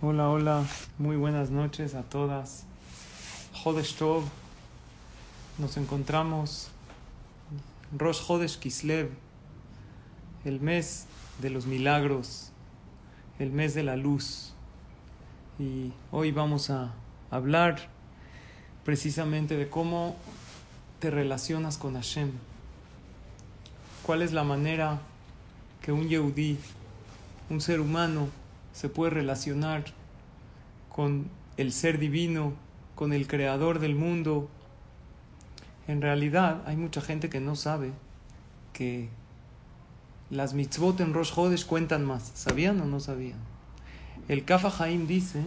Hola, hola, muy buenas noches a todas. Jodesh nos encontramos Rosh Jodesh Kislev, el mes de los milagros, el mes de la luz. Y hoy vamos a hablar precisamente de cómo te relacionas con Hashem. ¿Cuál es la manera que un Yehudí, un ser humano, se puede relacionar con el ser divino, con el creador del mundo. En realidad hay mucha gente que no sabe que las mitzvot en Rosh Hodesh cuentan más. ¿Sabían o no sabían? El Kafa Haim dice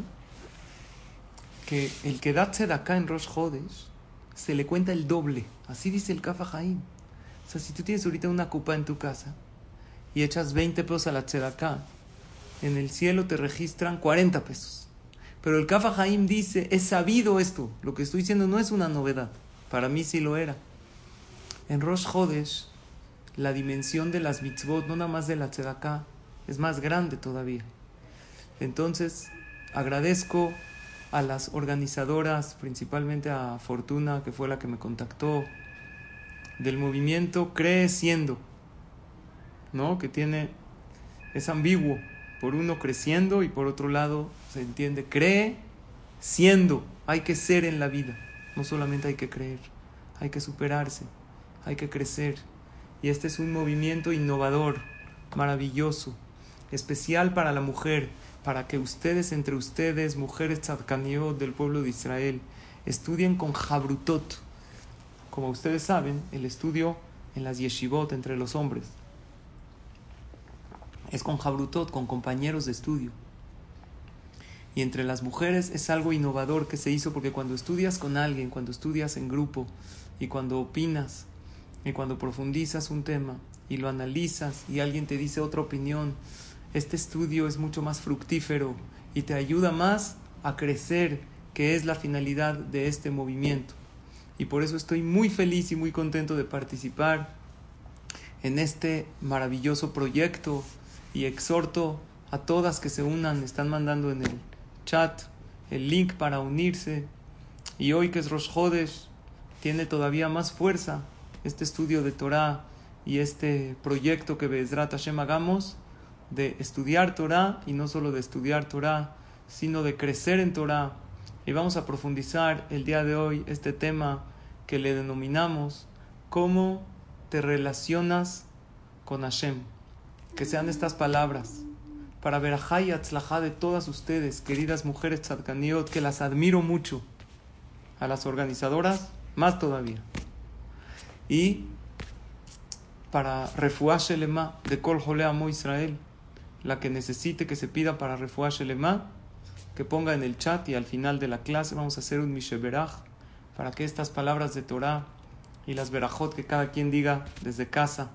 que el que da acá en Rosh Hodesh se le cuenta el doble. Así dice el Kafa Haim. O sea, si tú tienes ahorita una copa en tu casa y echas 20 pesos a la tzedakah, en el cielo te registran 40 pesos. Pero el Kafa Haim dice, es sabido esto, lo que estoy diciendo no es una novedad, para mí sí lo era. En Rosh Hodesh, la dimensión de las mitzvot, no nada más de la tzedakah, es más grande todavía. Entonces, agradezco a las organizadoras, principalmente a Fortuna, que fue la que me contactó, del movimiento Creciendo, ¿no? Que tiene, es ambiguo, por uno creciendo y por otro lado se entiende, cree siendo, hay que ser en la vida, no solamente hay que creer, hay que superarse, hay que crecer. Y este es un movimiento innovador, maravilloso, especial para la mujer, para que ustedes entre ustedes, mujeres tzadkaniot del pueblo de Israel, estudien con Jabrutot. Como ustedes saben, el estudio en las yeshivot entre los hombres es con Jabrutot, con compañeros de estudio. Y entre las mujeres es algo innovador que se hizo porque cuando estudias con alguien, cuando estudias en grupo y cuando opinas y cuando profundizas un tema y lo analizas y alguien te dice otra opinión, este estudio es mucho más fructífero y te ayuda más a crecer, que es la finalidad de este movimiento. Y por eso estoy muy feliz y muy contento de participar en este maravilloso proyecto y exhorto a todas que se unan, están mandando en el chat el link para unirse. Y hoy que es Rosh Hodesh, tiene todavía más fuerza este estudio de Torah y este proyecto que Bezrat Hashem hagamos de estudiar Torah y no solo de estudiar Torah, sino de crecer en Torah. Y vamos a profundizar el día de hoy este tema que le denominamos cómo te relacionas con Hashem que sean estas palabras para ver a y de todas ustedes, queridas mujeres tzadkaniot, que las admiro mucho, a las organizadoras más todavía. Y para refuah Shelema de Kol Amo Israel, la que necesite que se pida para refuah Shelema, que ponga en el chat y al final de la clase vamos a hacer un Misheberach para que estas palabras de Torah y las verajot que cada quien diga desde casa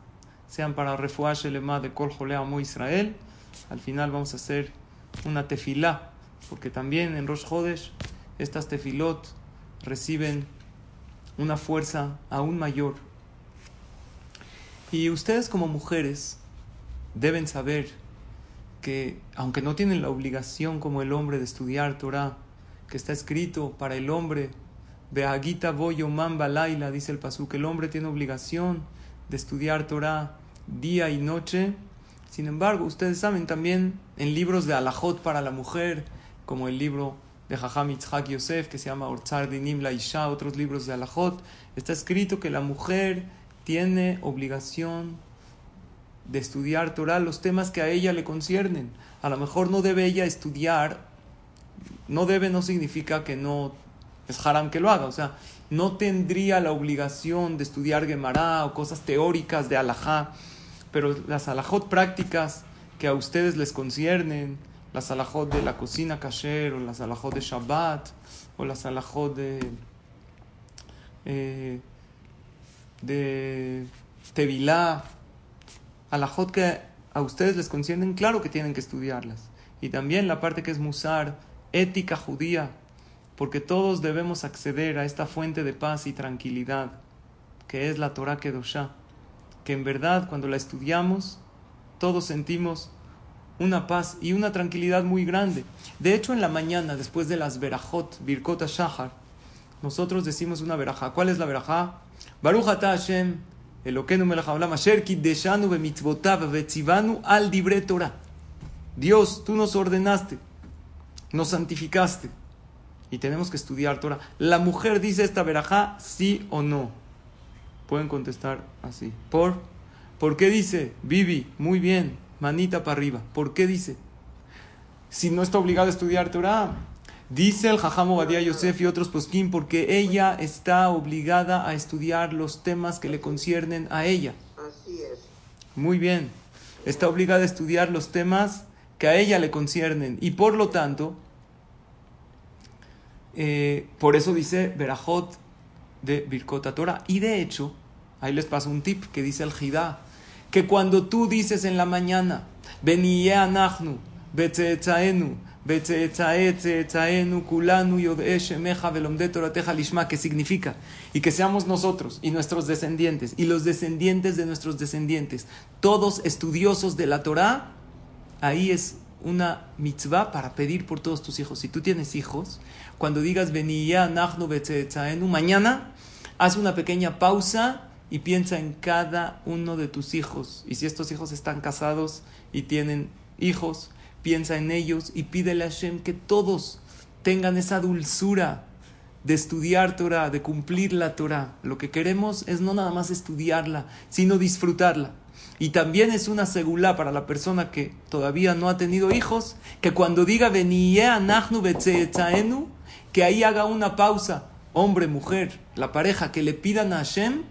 sean para refuash el de Kol Amo Israel. Al final vamos a hacer una tefilá, porque también en Rosh Hodesh estas tefilot reciben una fuerza aún mayor. Y ustedes como mujeres deben saber que aunque no tienen la obligación como el hombre de estudiar Torah, que está escrito para el hombre, Beagita Boyo Mamba Laila, dice el Pasú, que el hombre tiene obligación de estudiar Torah día y noche. Sin embargo, ustedes saben también en libros de alajot para la mujer, como el libro de Jajam Yitzhak Yosef, que se llama Ortzar Dinim La Isha, otros libros de alajot, está escrito que la mujer tiene obligación de estudiar Torah, los temas que a ella le conciernen. A lo mejor no debe ella estudiar, no debe no significa que no es haram que lo haga, o sea, no tendría la obligación de estudiar Gemara o cosas teóricas de alajá, pero las alajot prácticas que a ustedes les conciernen, las alajot de la cocina kasher, o las alajot de Shabbat, o las alajot de, eh, Tevilá, alajot que a ustedes les conciernen, claro que tienen que estudiarlas. Y también la parte que es musar, ética judía, porque todos debemos acceder a esta fuente de paz y tranquilidad, que es la Torah Kedoshá, que en verdad cuando la estudiamos, todos sentimos una paz y una tranquilidad muy grande. De hecho, en la mañana, después de las verajot, Birkot Shahar, nosotros decimos una verajá. ¿Cuál es la verajá? Baruch ata Hashem, Elokeinu melech asher kiddeshanu bemitzvotav al dibre Torah. Dios, tú nos ordenaste, nos santificaste y tenemos que estudiar Torah. La mujer dice esta verajá, sí o no. Pueden contestar así. ¿Por? ¿Por qué dice? Vivi, muy bien, manita para arriba. ¿Por qué dice? Si no está obligada a estudiar Torah. Dice el Jajamo Badia Yosef y otros posquín porque ella está obligada a estudiar los temas que le conciernen a ella. Así es. Muy bien. Está obligada a estudiar los temas que a ella le conciernen. Y por lo tanto, eh, por eso dice Berajot de Birkota Torah. Y de hecho, ahí les paso un tip que dice el Jidá, que cuando tú dices en la mañana, Beniye anachnu, betzeetzaenu, betzeetzaetzeetzaenu, kulanu, yodeshemeja, velomde torateja lishma, que significa, y que seamos nosotros y nuestros descendientes, y los descendientes de nuestros descendientes, todos estudiosos de la Torah, ahí es una mitzvah para pedir por todos tus hijos. Si tú tienes hijos, cuando digas Beniya Betzetzaenu, mañana haz una pequeña pausa y piensa en cada uno de tus hijos. Y si estos hijos están casados y tienen hijos, piensa en ellos y pídele a Hashem que todos tengan esa dulzura de estudiar Torah, de cumplir la Torah. Lo que queremos es no nada más estudiarla, sino disfrutarla. Y también es una segula para la persona que todavía no ha tenido hijos, que cuando diga Nachnu Betzetzaenu, que ahí haga una pausa, hombre, mujer, la pareja, que le pidan a Hashem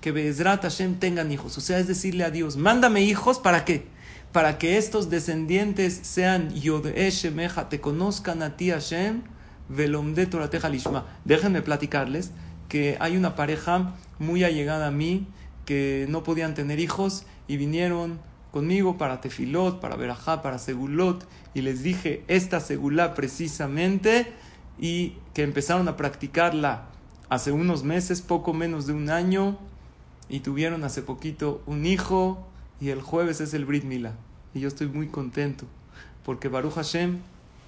que Bezrat Hashem tengan hijos. O sea, es decirle a Dios, mándame hijos, ¿para qué? Para que estos descendientes sean Yod'e Shemeja, te conozcan a ti Hashem, Velomde Torateja Lishma. Déjenme platicarles que hay una pareja muy allegada a mí que no podían tener hijos y vinieron conmigo para Tefilot, para Berajá, para Segulot y les dije esta Segulá precisamente y que empezaron a practicarla hace unos meses, poco menos de un año y tuvieron hace poquito un hijo y el jueves es el Brit Mila. Y yo estoy muy contento porque Baruch Hashem,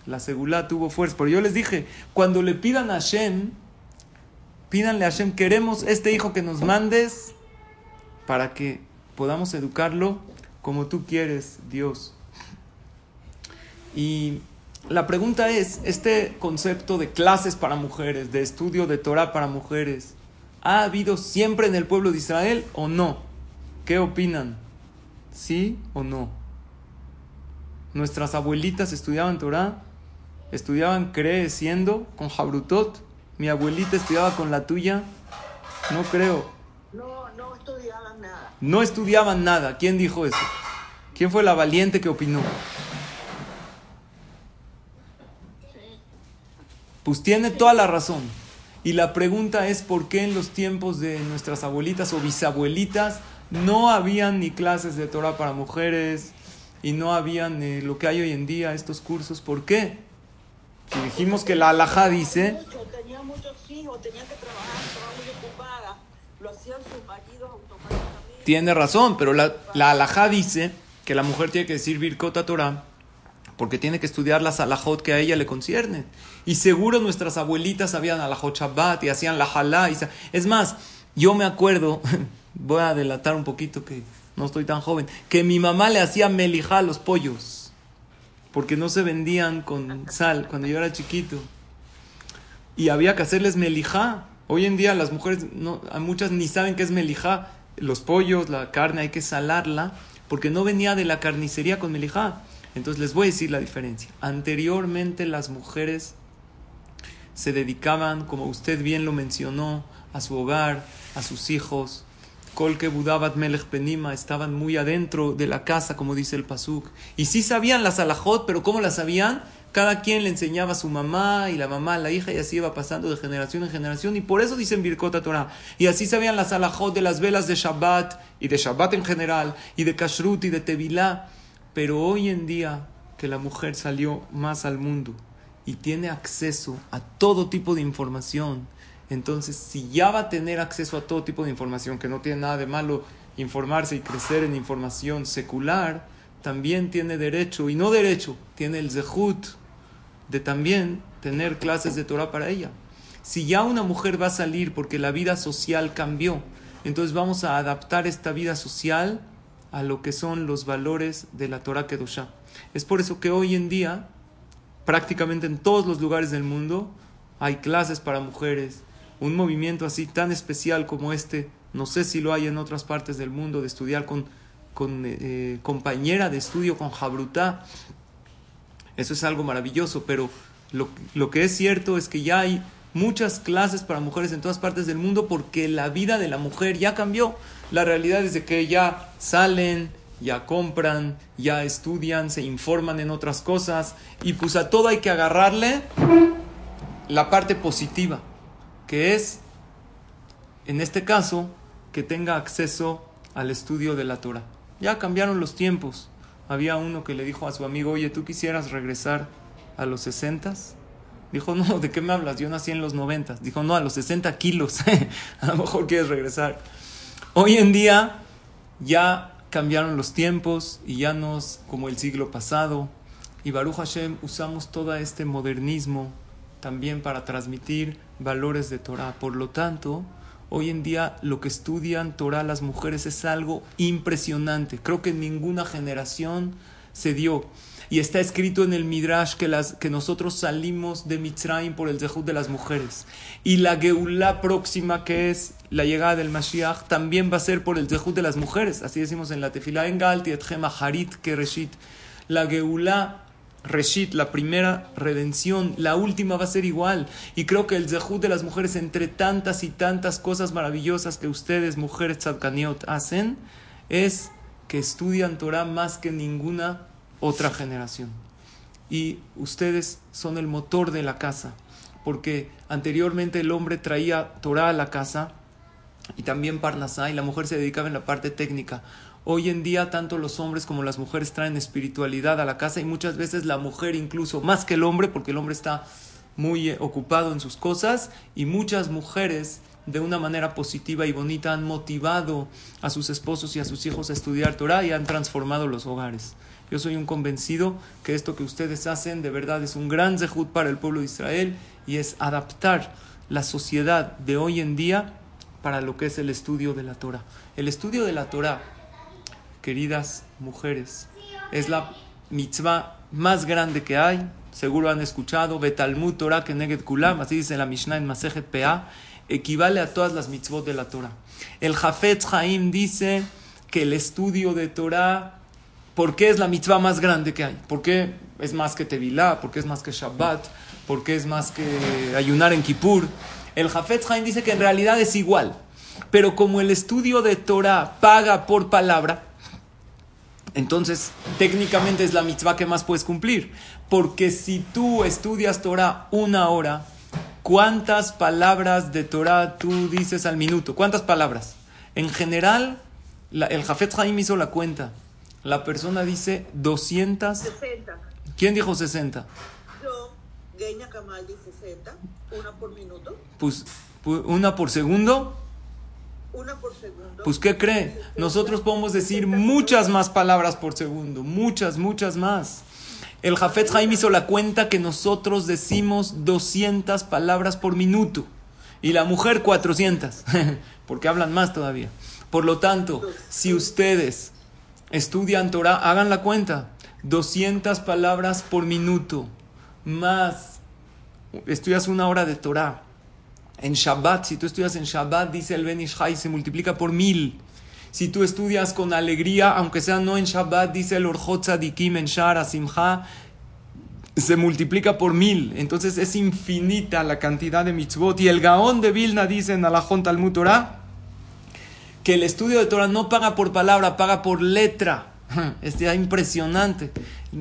la segulá tuvo fuerza. Pero yo les dije, cuando le pidan a Hashem, pídanle a Hashem, queremos este hijo que nos mandes para que podamos educarlo como tú quieres, Dios. Y la pregunta es, este concepto de clases para mujeres, de estudio de Torah para mujeres, ¿Ha habido siempre en el pueblo de Israel o no? ¿Qué opinan? ¿Sí o no? Nuestras abuelitas estudiaban Torah, estudiaban creciendo con Jabrutot. Mi abuelita estudiaba con la tuya. No creo. No, no estudiaban nada. No estudiaban nada. ¿Quién dijo eso? ¿Quién fue la valiente que opinó? Pues tiene toda la razón. Y la pregunta es por qué en los tiempos de nuestras abuelitas o bisabuelitas no habían ni clases de Torah para mujeres y no habían eh, lo que hay hoy en día, estos cursos. ¿Por qué? Si dijimos que la alajá dice... Mucho, tenía muchos hijos, tenía que trabajar, estaba muy ocupada. Lo hacían sus maridos automáticamente. Tiene razón, pero la, la alajá dice que la mujer tiene que decir Birkota Torah porque tiene que estudiar las alajot que a ella le conciernen. Y seguro nuestras abuelitas sabían alajot Shabbat y hacían la halá. Es más, yo me acuerdo, voy a delatar un poquito que no estoy tan joven, que mi mamá le hacía melijá a los pollos, porque no se vendían con sal cuando yo era chiquito. Y había que hacerles melijá. Hoy en día las mujeres, no, muchas ni saben qué es melijá. Los pollos, la carne, hay que salarla, porque no venía de la carnicería con melijá. Entonces les voy a decir la diferencia. Anteriormente las mujeres se dedicaban, como usted bien lo mencionó, a su hogar, a sus hijos, Kol que Budabat Melech Penima estaban muy adentro de la casa, como dice el Pasuk. Y sí sabían las alajot, pero ¿cómo las sabían? Cada quien le enseñaba a su mamá y la mamá a la hija y así iba pasando de generación en generación. Y por eso dicen Birkota Torah. Y así sabían las alajot de las velas de Shabbat y de Shabbat en general y de Kashrut y de Tevilá. Pero hoy en día que la mujer salió más al mundo y tiene acceso a todo tipo de información, entonces, si ya va a tener acceso a todo tipo de información, que no tiene nada de malo informarse y crecer en información secular, también tiene derecho, y no derecho, tiene el zehut de también tener clases de Torah para ella. Si ya una mujer va a salir porque la vida social cambió, entonces vamos a adaptar esta vida social a lo que son los valores de la Torah Kedoshá. Es por eso que hoy en día, prácticamente en todos los lugares del mundo, hay clases para mujeres, un movimiento así tan especial como este, no sé si lo hay en otras partes del mundo, de estudiar con, eh, compañera de estudio, con Jabrutá. Eso es algo maravilloso, pero lo, lo que es cierto es que ya hay muchas clases para mujeres en todas partes del mundo porque la vida de la mujer ya cambió. La realidad es de que ya salen, ya compran, ya estudian, se informan en otras cosas y pues a todo hay que agarrarle la parte positiva que es, en este caso, que tenga acceso al estudio de la Torah. Ya cambiaron los tiempos. Había uno que le dijo a su amigo, oye, ¿tú quisieras regresar a los sesentas? Dijo, no, ¿de qué me hablas? Yo nací en los noventas. Dijo, no, a los 60 kilos. a lo mejor quieres regresar. Hoy en día ya cambiaron los tiempos y ya no es como el siglo pasado. Y Baruch Hashem usamos todo este modernismo también para transmitir valores de Torah. Por lo tanto, hoy en día lo que estudian Torah las mujeres es algo impresionante. Creo que en ninguna generación se dio. Y está escrito en el Midrash que, las, que nosotros salimos de Mitzrayim por el Zehut de las mujeres. Y la Geulah próxima, que es la llegada del Mashiach, también va a ser por el Zehut de las mujeres. Así decimos en la Tefilá en Galti, Harit Kereshit. La Geulah Reshit, la primera redención, la última va a ser igual. Y creo que el zehut de las mujeres, entre tantas y tantas cosas maravillosas que ustedes, mujeres tzadkaniot, hacen, es que estudian Torah más que ninguna otra generación. Y ustedes son el motor de la casa, porque anteriormente el hombre traía Torah a la casa y también Parnasá, y la mujer se dedicaba en la parte técnica. Hoy en día tanto los hombres como las mujeres traen espiritualidad a la casa y muchas veces la mujer incluso más que el hombre porque el hombre está muy eh, ocupado en sus cosas y muchas mujeres de una manera positiva y bonita han motivado a sus esposos y a sus hijos a estudiar Torah y han transformado los hogares. Yo soy un convencido que esto que ustedes hacen de verdad es un gran zehut para el pueblo de Israel y es adaptar la sociedad de hoy en día para lo que es el estudio de la Torah. El estudio de la Torah queridas mujeres, es la mitzvah más grande que hay. Seguro han escuchado, Betalmud Torah Keneged Kulam, así dice la Mishnah en Masejet Pea, equivale a todas las mitzvot de la Torah. El Jafetz Haim dice que el estudio de Torah, ¿por qué es la mitzvah más grande que hay? ¿Por qué es más que Tevilá? ¿Por qué es más que Shabbat? ¿Por qué es más que ayunar en Kippur? El Jafetz Haim dice que en realidad es igual, pero como el estudio de Torah paga por palabra, entonces técnicamente es la mitzvah que más puedes cumplir. Porque si tú estudias Torah una hora, ¿cuántas palabras de Torah tú dices al minuto? ¿Cuántas palabras? En general, el Jafet Haim hizo la cuenta. La persona dice 200. 60. ¿Quién dijo 60? Yo, Geña Kamal dice 60. Una por minuto. Pues, una por segundo. Una por segundo. Pues, ¿qué cree? Nosotros podemos decir muchas más palabras por segundo, muchas, muchas más. El Jafet Haim hizo la cuenta que nosotros decimos 200 palabras por minuto y la mujer 400, porque hablan más todavía. Por lo tanto, si ustedes estudian Torah, hagan la cuenta. 200 palabras por minuto, más estudias una hora de Torah en Shabbat, si tú estudias en Shabbat, dice el Ben Ishai, se multiplica por mil. Si tú estudias con alegría, aunque sea no en Shabbat, dice el Orjot Tzadikim en Shara Simcha, se multiplica por mil. Entonces es infinita la cantidad de mitzvot. Y el Gaón de Vilna dice en Alajón Talmud Torah que el estudio de Torah no paga por palabra, paga por letra. Es impresionante.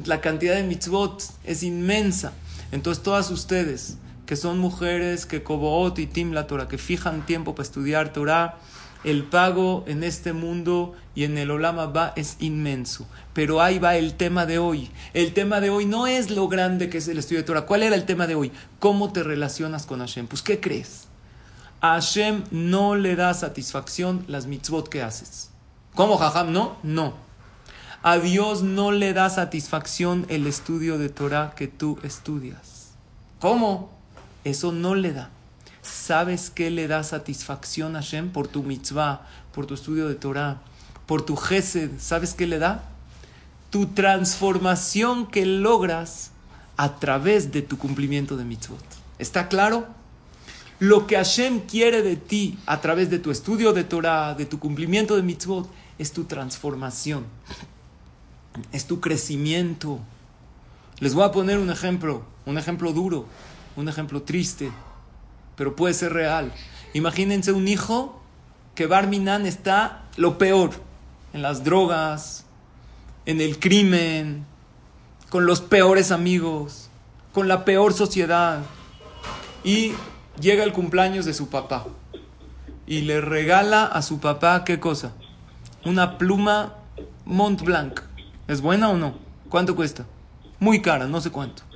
La cantidad de mitzvot es inmensa. Entonces todas ustedes que son mujeres que Koboot y Tim la Torah, que fijan tiempo para estudiar Torah, el pago en este mundo y en el Olama va es inmenso. Pero ahí va el tema de hoy. El tema de hoy no es lo grande que es el estudio de Torah. ¿Cuál era el tema de hoy? ¿Cómo te relacionas con Hashem? Pues, ¿qué crees? A Hashem no le da satisfacción las mitzvot que haces. ¿Cómo, Jajam? No, no. A Dios no le da satisfacción el estudio de Torah que tú estudias. ¿Cómo? Eso no le da. ¿Sabes qué le da satisfacción a Hashem por tu mitzvah, por tu estudio de Torah, por tu gesed? ¿Sabes qué le da? Tu transformación que logras a través de tu cumplimiento de mitzvot. ¿Está claro? Lo que Hashem quiere de ti a través de tu estudio de Torah, de tu cumplimiento de mitzvot, es tu transformación, es tu crecimiento. Les voy a poner un ejemplo, un ejemplo duro, un ejemplo triste pero puede ser real. Imagínense un hijo que Barminan está lo peor, en las drogas, en el crimen, con los peores amigos, con la peor sociedad. Y llega el cumpleaños de su papá y le regala a su papá qué cosa? Una pluma Mont Blanc. ¿Es buena o no? ¿Cuánto cuesta? Muy cara, no sé cuánto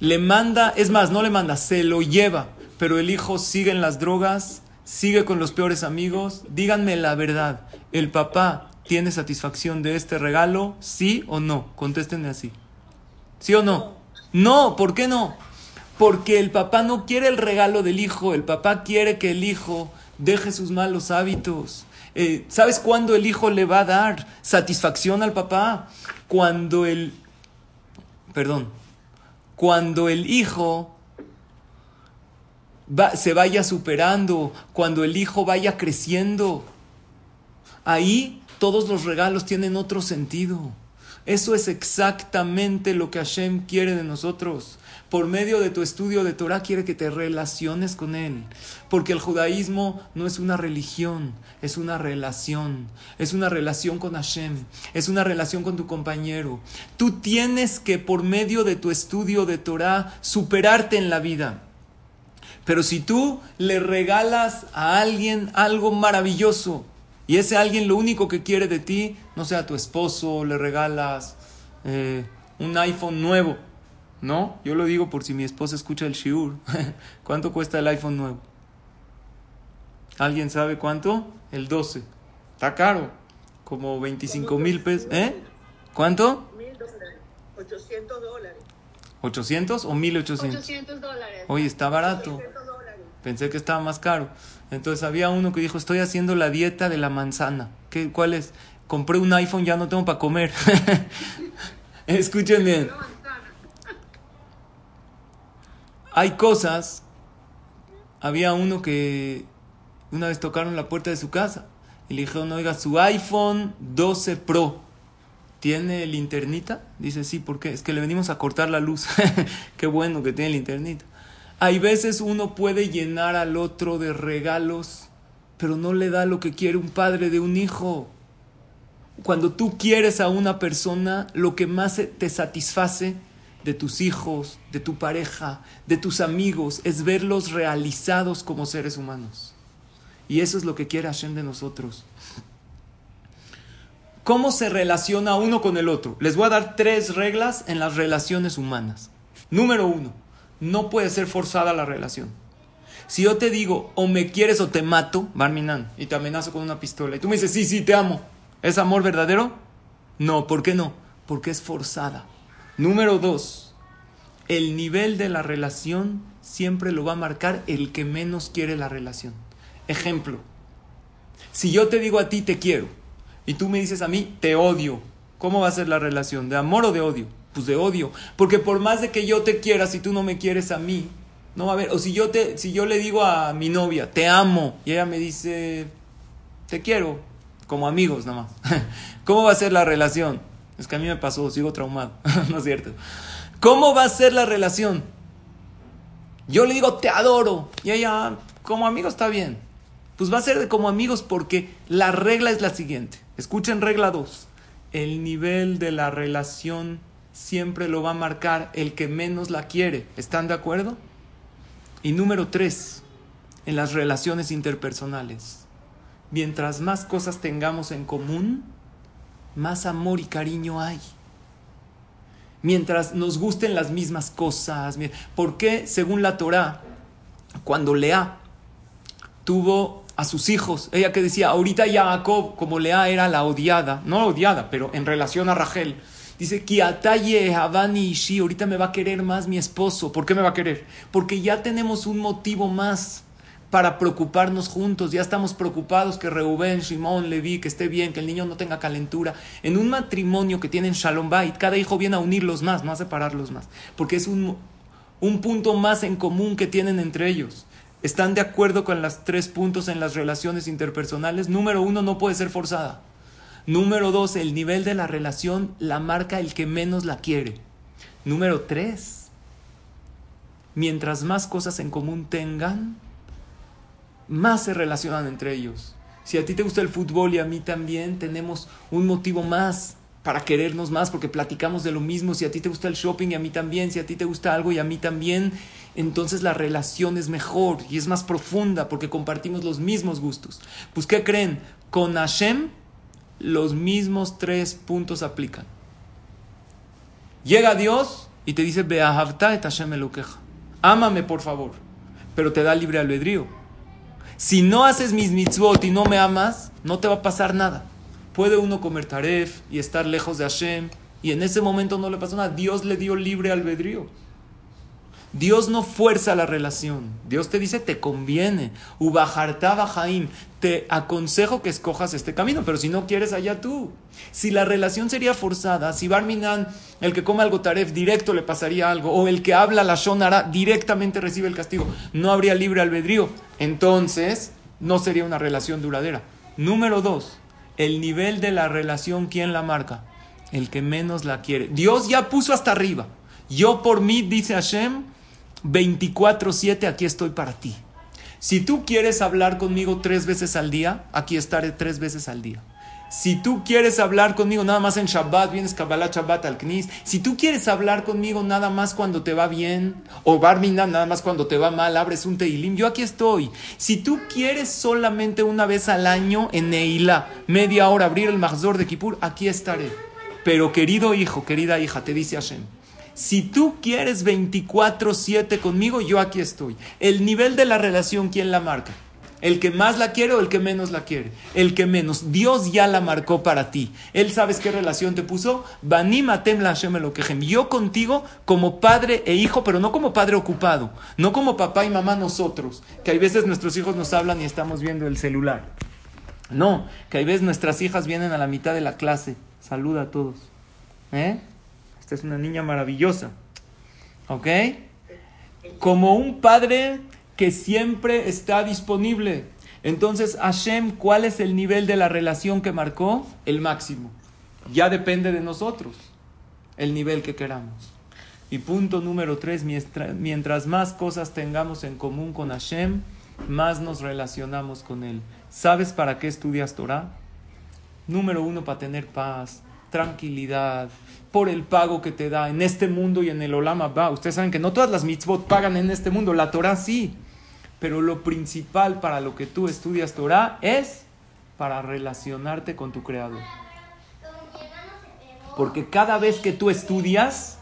le manda, es más, no le manda, se lo lleva, pero el hijo sigue en las drogas, sigue con los peores amigos. Díganme la verdad, ¿el papá tiene satisfacción de este regalo? ¿Sí o no? Contéstenme así. ¿Sí o no? No, ¿por qué no? Porque el papá no quiere el regalo del hijo, el papá quiere que el hijo deje sus malos hábitos. Eh, ¿Sabes cuándo el hijo le va a dar satisfacción al papá? Cuando el... Perdón, cuando el hijo se vaya superando, cuando el hijo vaya creciendo. Ahí todos los regalos tienen otro sentido. Eso es exactamente lo que Hashem quiere de nosotros por medio de tu estudio de Torah quiere que te relaciones con Él. Porque el judaísmo no es una religión, es una relación. Es una relación con Hashem, es una relación con tu compañero. Tú tienes que por medio de tu estudio de Torah superarte en la vida. Pero si tú le regalas a alguien algo maravilloso y ese alguien lo único que quiere de ti, no sea tu esposo, le regalas eh, un iPhone nuevo, no, yo lo digo por si mi esposa escucha el shiur. ¿Cuánto cuesta el iPhone nuevo? ¿Alguien sabe cuánto? El 12. Está caro. Como 25 mil pesos. ¿Eh? ¿Cuánto? 800 dólares. ¿800 o 1800? 800 dólares. Oye, está barato. Pensé que estaba más caro. Entonces había uno que dijo, estoy haciendo la dieta de la manzana. ¿Qué, ¿Cuál es? Compré un iPhone, ya no tengo para comer. Escuchen bien. Hay cosas. Había uno que una vez tocaron la puerta de su casa y le dijeron, oiga, su iPhone 12 Pro tiene linternita. Dice, sí, ¿por qué? Es que le venimos a cortar la luz. qué bueno que tiene linternita. Hay veces uno puede llenar al otro de regalos, pero no le da lo que quiere un padre de un hijo. Cuando tú quieres a una persona, lo que más te satisface de tus hijos, de tu pareja, de tus amigos, es verlos realizados como seres humanos. Y eso es lo que quiere Hashem de nosotros. ¿Cómo se relaciona uno con el otro? Les voy a dar tres reglas en las relaciones humanas. Número uno, no puede ser forzada la relación. Si yo te digo o me quieres o te mato, Barminan, y te amenazo con una pistola, y tú me dices, sí, sí, te amo, ¿es amor verdadero? No, ¿por qué no? Porque es forzada. Número dos, el nivel de la relación siempre lo va a marcar el que menos quiere la relación. Ejemplo, si yo te digo a ti te quiero y tú me dices a mí te odio, ¿cómo va a ser la relación? ¿De amor o de odio? Pues de odio, porque por más de que yo te quiera, si tú no me quieres a mí, no va a haber. O si yo, te, si yo le digo a mi novia, te amo, y ella me dice, te quiero, como amigos nada más. ¿Cómo va a ser la relación? Es que a mí me pasó, sigo traumado, ¿no es cierto? ¿Cómo va a ser la relación? Yo le digo, te adoro. Y ella, como amigo está bien. Pues va a ser de como amigos porque la regla es la siguiente. Escuchen regla 2. El nivel de la relación siempre lo va a marcar el que menos la quiere. ¿Están de acuerdo? Y número 3. En las relaciones interpersonales. Mientras más cosas tengamos en común, más amor y cariño hay mientras nos gusten las mismas cosas. ¿Por qué, según la Torah, cuando Lea tuvo a sus hijos, ella que decía, ahorita Jacob, como Lea era la odiada, no odiada, pero en relación a Rachel, dice, Kiataye Ishi, ahorita me va a querer más mi esposo. ¿Por qué me va a querer? Porque ya tenemos un motivo más para preocuparnos juntos. Ya estamos preocupados que Reubén, Shimón, Levi, que esté bien, que el niño no tenga calentura. En un matrimonio que tienen Shalom Bait, cada hijo viene a unirlos más, no a separarlos más. Porque es un, un punto más en común que tienen entre ellos. ¿Están de acuerdo con los tres puntos en las relaciones interpersonales? Número uno, no puede ser forzada. Número dos, el nivel de la relación la marca el que menos la quiere. Número tres, mientras más cosas en común tengan, más se relacionan entre ellos. Si a ti te gusta el fútbol y a mí también, tenemos un motivo más para querernos más porque platicamos de lo mismo. Si a ti te gusta el shopping y a mí también, si a ti te gusta algo y a mí también, entonces la relación es mejor y es más profunda porque compartimos los mismos gustos. Pues, ¿qué creen? Con Hashem los mismos tres puntos aplican. Llega Dios y te dice, Beahavta et Hashem queja. Ámame, por favor. Pero te da libre albedrío. Si no haces mis mitzvot y no me amas, no te va a pasar nada. Puede uno comer taref y estar lejos de Hashem y en ese momento no le pasó nada. Dios le dio libre albedrío. Dios no fuerza la relación. Dios te dice, te conviene. Ubajartaba Jaim, te aconsejo que escojas este camino, pero si no quieres, allá tú. Si la relación sería forzada, si Barminan, el que come algo taref, directo le pasaría algo, o el que habla la shonara, directamente recibe el castigo, no habría libre albedrío. Entonces, no sería una relación duradera. Número dos, el nivel de la relación, ¿quién la marca? El que menos la quiere. Dios ya puso hasta arriba. Yo por mí, dice Hashem, 24/7 aquí estoy para ti. Si tú quieres hablar conmigo tres veces al día, aquí estaré tres veces al día. Si tú quieres hablar conmigo nada más en Shabbat, vienes Kabbalah Shabbat al Knis. Si tú quieres hablar conmigo nada más cuando te va bien, o Barmina nada más cuando te va mal, abres un Teilim, yo aquí estoy. Si tú quieres solamente una vez al año en Neila, media hora abrir el Mahzor de Kippur, aquí estaré. Pero querido hijo, querida hija, te dice Hashem, si tú quieres 24/7 conmigo, yo aquí estoy. El nivel de la relación, ¿quién la marca? ¿El que más la quiere o el que menos la quiere? El que menos. Dios ya la marcó para ti. Él sabes qué relación te puso. Lo Yo contigo como padre e hijo, pero no como padre ocupado. No como papá y mamá nosotros. Que hay veces nuestros hijos nos hablan y estamos viendo el celular. No, que hay veces nuestras hijas vienen a la mitad de la clase. Saluda a todos. ¿Eh? Esta es una niña maravillosa. ¿Ok? Como un padre que siempre está disponible. Entonces, Hashem, ¿cuál es el nivel de la relación que marcó? El máximo. Ya depende de nosotros el nivel que queramos. Y punto número tres, mientras más cosas tengamos en común con Hashem, más nos relacionamos con Él. ¿Sabes para qué estudias Torah? Número uno, para tener paz, tranquilidad, por el pago que te da en este mundo y en el Olama va. Ustedes saben que no todas las mitzvot pagan en este mundo, la Torah sí. Pero lo principal para lo que tú estudias Torah es para relacionarte con tu Creador. Porque cada vez que tú estudias,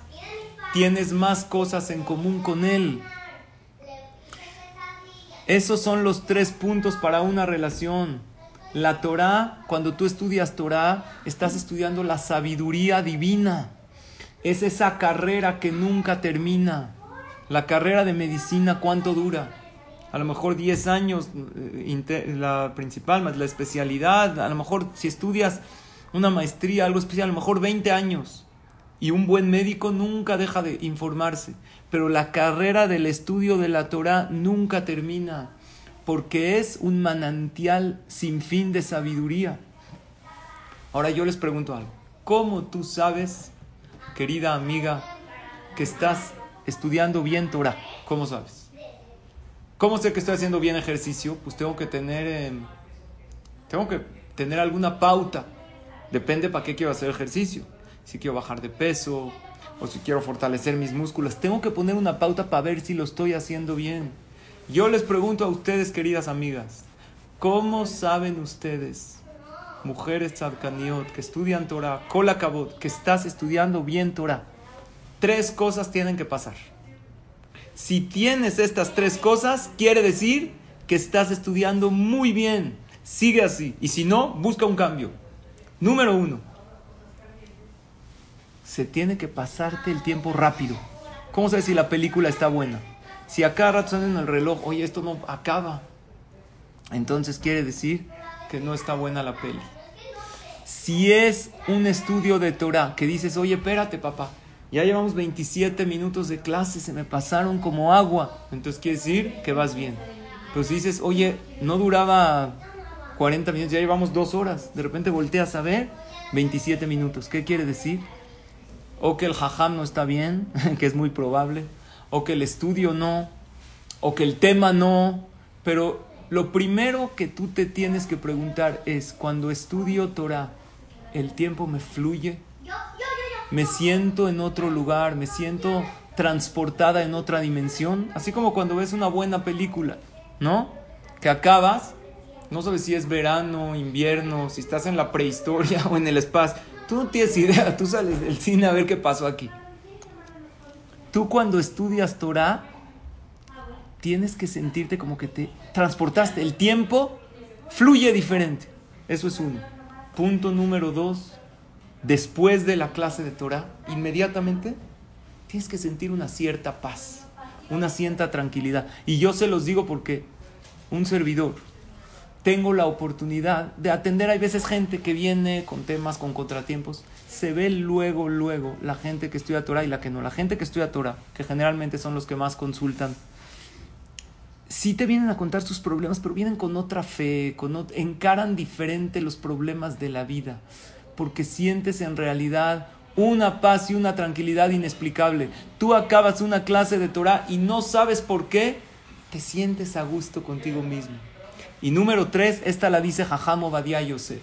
tienes más cosas en común con Él. Esos son los tres puntos para una relación. La Torah, cuando tú estudias Torah, estás estudiando la sabiduría divina. Es esa carrera que nunca termina. La carrera de medicina, ¿cuánto dura? A lo mejor 10 años, eh, la principal, más la especialidad. A lo mejor si estudias una maestría, algo especial, a lo mejor 20 años. Y un buen médico nunca deja de informarse. Pero la carrera del estudio de la Torah nunca termina porque es un manantial sin fin de sabiduría. Ahora yo les pregunto algo. ¿Cómo tú sabes, querida amiga, que estás estudiando bien Torah? ¿Cómo sabes? ¿Cómo sé que estoy haciendo bien ejercicio? Pues tengo que tener, em, tengo que tener alguna pauta. Depende para qué quiero hacer ejercicio. Si quiero bajar de peso o si quiero fortalecer mis músculos. Tengo que poner una pauta para ver si lo estoy haciendo bien. Yo les pregunto a ustedes, queridas amigas, ¿cómo saben ustedes, mujeres tzadkaniot, que estudian Torah, kolakabot, que estás estudiando bien Torah? Tres cosas tienen que pasar. Si tienes estas tres cosas, quiere decir que estás estudiando muy bien. Sigue así. Y si no, busca un cambio. Número uno. Se tiene que pasarte el tiempo rápido. ¿Cómo sabes si la película está buena? Si a cada rato en el reloj, oye, esto no acaba. Entonces quiere decir que no está buena la peli. Si es un estudio de Torah que dices, oye, espérate, papá, ya llevamos 27 minutos de clase, se me pasaron como agua. Entonces quiere decir que vas bien. Pero si dices, oye, no duraba 40 minutos, ya llevamos dos horas. De repente volteas a ver 27 minutos. ¿Qué quiere decir? O que el jajam no está bien, que es muy probable. O que el estudio no. O que el tema no. Pero lo primero que tú te tienes que preguntar es, cuando estudio Torah, ¿el tiempo me fluye? me siento en otro lugar, me siento transportada en otra dimensión, así como cuando ves una buena película, ¿no? Que acabas, no sabes si es verano, invierno, si estás en la prehistoria o en el espacio, tú no tienes idea, tú sales del cine a ver qué pasó aquí. Tú cuando estudias Torah, tienes que sentirte como que te transportaste, el tiempo fluye diferente, eso es uno. Punto número dos, después de la clase de Torah, inmediatamente tienes que sentir una cierta paz, una cierta tranquilidad. Y yo se los digo porque un servidor, tengo la oportunidad de atender, hay veces gente que viene con temas, con contratiempos, se ve luego, luego la gente que estudia Torah y la que no. La gente que estudia Torah, que generalmente son los que más consultan, sí te vienen a contar sus problemas, pero vienen con otra fe, con encaran diferente los problemas de la vida porque sientes en realidad una paz y una tranquilidad inexplicable. Tú acabas una clase de Torah y no sabes por qué, te sientes a gusto contigo mismo. Y número tres, esta la dice Jajam Obadiah Yosef.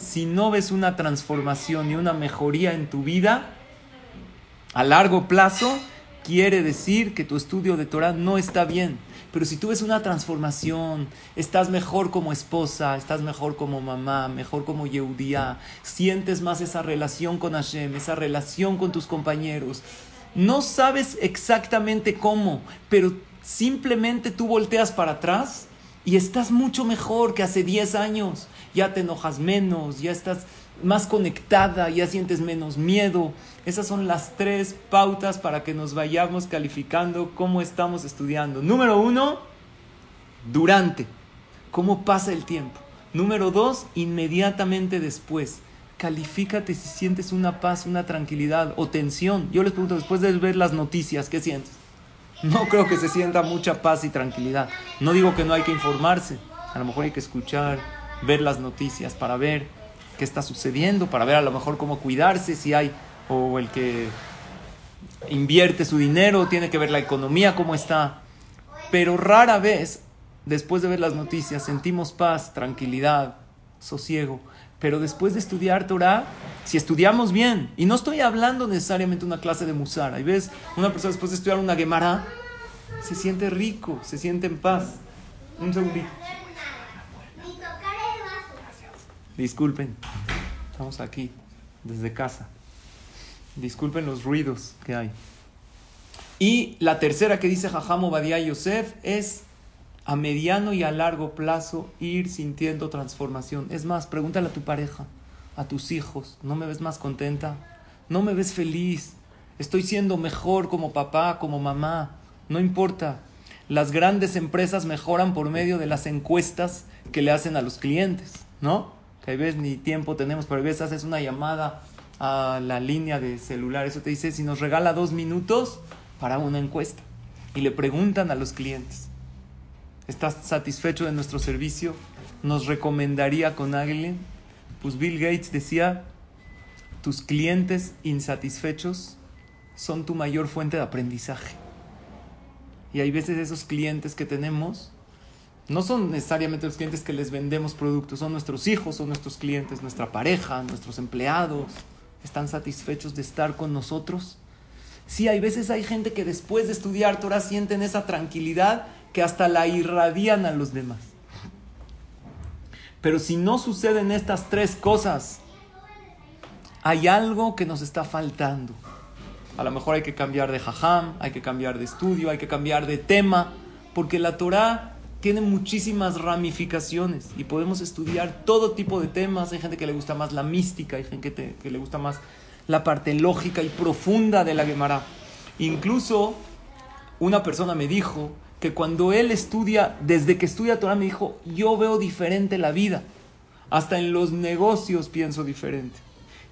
Si no ves una transformación y una mejoría en tu vida, a largo plazo, quiere decir que tu estudio de Torah no está bien. Pero si tú ves una transformación, estás mejor como esposa, estás mejor como mamá, mejor como Yehudía, sientes más esa relación con Hashem, esa relación con tus compañeros. No sabes exactamente cómo, pero simplemente tú volteas para atrás y estás mucho mejor que hace 10 años. Ya te enojas menos, ya estás más conectada, ya sientes menos miedo. Esas son las tres pautas para que nos vayamos calificando cómo estamos estudiando. Número uno, durante. ¿Cómo pasa el tiempo? Número dos, inmediatamente después. Califícate si sientes una paz, una tranquilidad o tensión. Yo les pregunto, después de ver las noticias, ¿qué sientes? No creo que se sienta mucha paz y tranquilidad. No digo que no hay que informarse. A lo mejor hay que escuchar, ver las noticias para ver qué está sucediendo, para ver a lo mejor cómo cuidarse, si hay, o el que invierte su dinero, tiene que ver la economía, cómo está. Pero rara vez, después de ver las noticias, sentimos paz, tranquilidad, sosiego. Pero después de estudiar Torah, si estudiamos bien, y no estoy hablando necesariamente una clase de Musar, hay veces una persona después de estudiar una Gemara, se siente rico, se siente en paz. Un segundito. Disculpen, estamos aquí desde casa. Disculpen los ruidos que hay. Y la tercera que dice Jajam Obadiah Yosef es a mediano y a largo plazo ir sintiendo transformación. Es más, pregúntale a tu pareja, a tus hijos, ¿no me ves más contenta? ¿No me ves feliz? Estoy siendo mejor como papá, como mamá, no importa. Las grandes empresas mejoran por medio de las encuestas que le hacen a los clientes, ¿no? que a veces ni tiempo tenemos, pero a veces haces una llamada a la línea de celular, eso te dice, si nos regala dos minutos para una encuesta. Y le preguntan a los clientes, ¿estás satisfecho de nuestro servicio? ¿Nos recomendaría con alguien? Pues Bill Gates decía, tus clientes insatisfechos son tu mayor fuente de aprendizaje. Y hay veces esos clientes que tenemos no son necesariamente los clientes que les vendemos productos, son nuestros hijos, son nuestros clientes, nuestra pareja, nuestros empleados. ¿Están satisfechos de estar con nosotros? Sí, hay veces hay gente que después de estudiar Torah sienten esa tranquilidad que hasta la irradian a los demás. Pero si no suceden estas tres cosas, hay algo que nos está faltando. A lo mejor hay que cambiar de jajam, hay que cambiar de estudio, hay que cambiar de tema, porque la Torah tiene muchísimas ramificaciones y podemos estudiar todo tipo de temas. Hay gente que le gusta más la mística, hay gente que, le gusta más la parte lógica y profunda de la Gemara. Incluso una persona me dijo que cuando él estudia, desde que estudia Torah, me dijo, yo veo diferente la vida. Hasta en los negocios pienso diferente.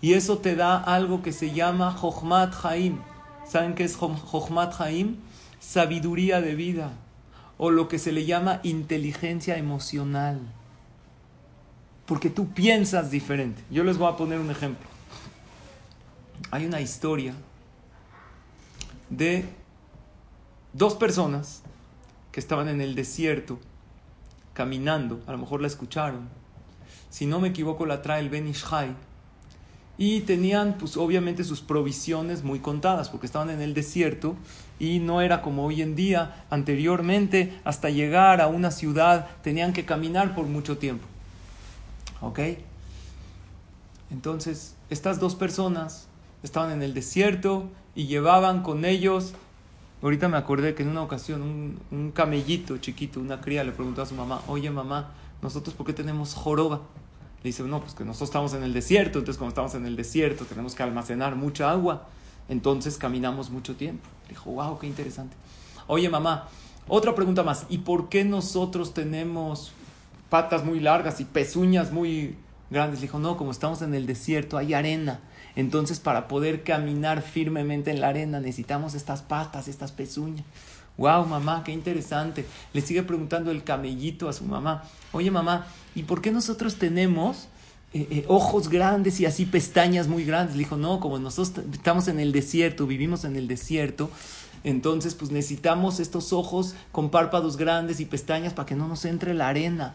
Y eso te da algo que se llama Jochmat Haim. ¿Saben qué es Jochmat Haim? Sabiduría de vida o lo que se le llama inteligencia emocional. Porque tú piensas diferente. Yo les voy a poner un ejemplo. Hay una historia de dos personas estaban en el desierto caminando, a lo mejor la escucharon. Si no me equivoco, la trae el Ben Ishai y tenían pues obviamente sus provisiones muy contadas porque estaban en el desierto y no era como hoy en día anteriormente hasta llegar a una ciudad tenían que caminar por mucho tiempo ¿ok? entonces estas dos personas estaban en el desierto y llevaban con ellos ahorita me acordé que en una ocasión un, un camellito chiquito una cría le preguntó a su mamá oye mamá nosotros por qué tenemos joroba le dice, no, pues que nosotros estamos en el desierto, entonces como estamos en el desierto tenemos que almacenar mucha agua, entonces caminamos mucho tiempo. Le dijo, wow, qué interesante. Oye, mamá, otra pregunta más, ¿y por qué nosotros tenemos patas muy largas y pezuñas muy grandes? Le dijo, no, como estamos en el desierto hay arena, entonces para poder caminar firmemente en la arena necesitamos estas patas, estas pezuñas. Wow, mamá, qué interesante. Le sigue preguntando el camellito a su mamá. Oye, mamá, ¿y por qué nosotros tenemos eh, eh, ojos grandes y así pestañas muy grandes? Le dijo, no, como nosotros estamos en el desierto, vivimos en el desierto, entonces pues necesitamos estos ojos con párpados grandes y pestañas para que no nos entre la arena.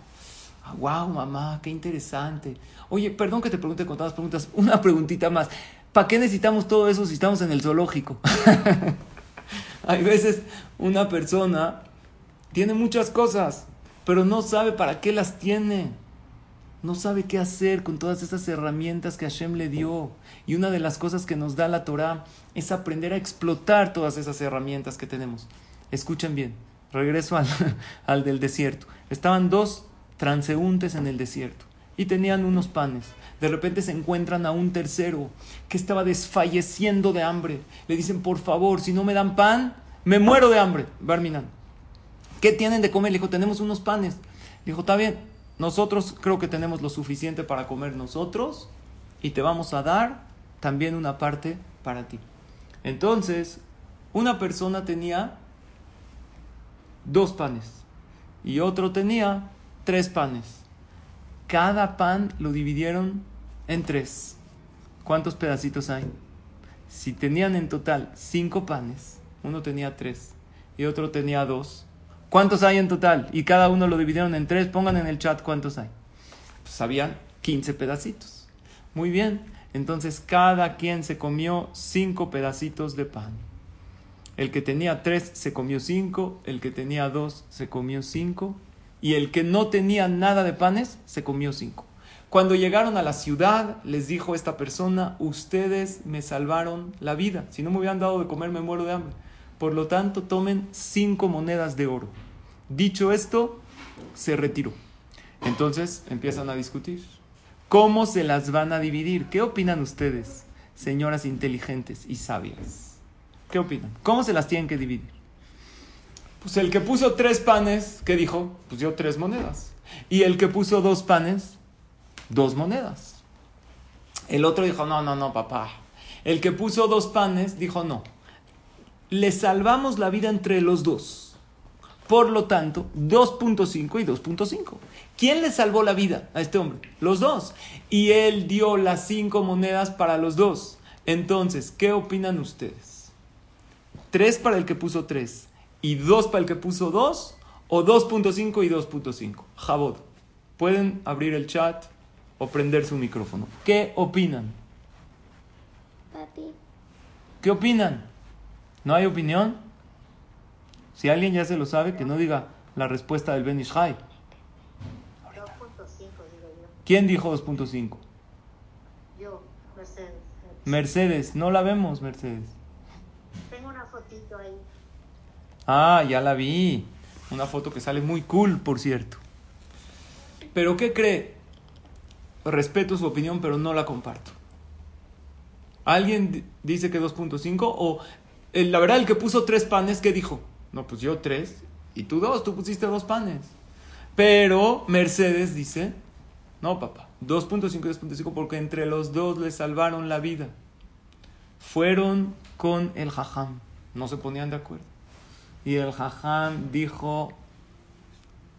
Wow, mamá, qué interesante. Oye, perdón que te pregunte con todas las preguntas. Una preguntita más. ¿Para qué necesitamos todo eso si estamos en el zoológico? Hay veces una persona tiene muchas cosas, pero no sabe para qué las tiene. No sabe qué hacer con todas esas herramientas que Hashem le dio. Y una de las cosas que nos da la Torah es aprender a explotar todas esas herramientas que tenemos. Escuchen bien, regreso al, al del desierto. Estaban dos transeúntes en el desierto y tenían unos panes. De repente se encuentran a un tercero que estaba desfalleciendo de hambre. Le dicen, por favor, si no me dan pan, me muero de hambre. Barminan. ¿Qué tienen de comer? Le dijo, tenemos unos panes. Le dijo, está bien, nosotros creo que tenemos lo suficiente para comer nosotros y te vamos a dar también una parte para ti. Entonces, una persona tenía dos panes y otro tenía tres panes. Cada pan lo dividieron en tres. ¿Cuántos pedacitos hay? Si tenían en total cinco panes, uno tenía tres y otro tenía dos. ¿Cuántos hay en total? Y cada uno lo dividieron en tres. Pongan en el chat cuántos hay. Pues habían 15 pedacitos. Muy bien. Entonces cada quien se comió cinco pedacitos de pan. El que tenía tres se comió cinco, el que tenía dos se comió cinco y el que no tenía nada de panes se comió cinco. Cuando llegaron a la ciudad, les dijo esta persona, ustedes me salvaron la vida. Si no me hubieran dado de comer, me muero de hambre. Por lo tanto, tomen cinco monedas de oro. Dicho esto, se retiró. Entonces empiezan a discutir. ¿Cómo se las van a dividir? ¿Qué opinan ustedes, señoras inteligentes y sabias? ¿Qué opinan? ¿Cómo se las tienen que dividir? Pues el que puso tres panes, ¿qué dijo? Pues dio tres monedas. Y el que puso dos panes, dos monedas. El otro dijo, no, no, no, papá. El que puso dos panes dijo, no. Le salvamos la vida entre los dos. Por lo tanto, 2.5 y 2.5. ¿Quién le salvó la vida a este hombre? Los dos. Y él dio las cinco monedas para los dos. Entonces, ¿qué opinan ustedes? Tres para el que puso tres y 2 para el que puso 2, o 2.5 y 2.5. Jabot, pueden abrir el chat o prender su micrófono. ¿Qué opinan? Papi. ¿Qué opinan? ¿No hay opinión? Si alguien ya se lo sabe, que no diga la respuesta del Ben Ishai. 2.5 digo yo. ¿Quién dijo 2.5? Yo, Mercedes. Mercedes, no la vemos, Mercedes. Tengo una fotito ahí. Ah, ya la vi. Una foto que sale muy cool, por cierto. Pero ¿qué cree? Respeto su opinión, pero no la comparto. ¿Alguien di- dice que 2.5? O el- la verdad, el que puso tres panes, ¿qué dijo? No, pues yo tres y tú dos, tú pusiste dos panes. Pero Mercedes dice, no, papá, 2.5 y 2.5 porque entre los dos le salvaron la vida. Fueron con el jajam, no se ponían de acuerdo. Y el jajam dijo,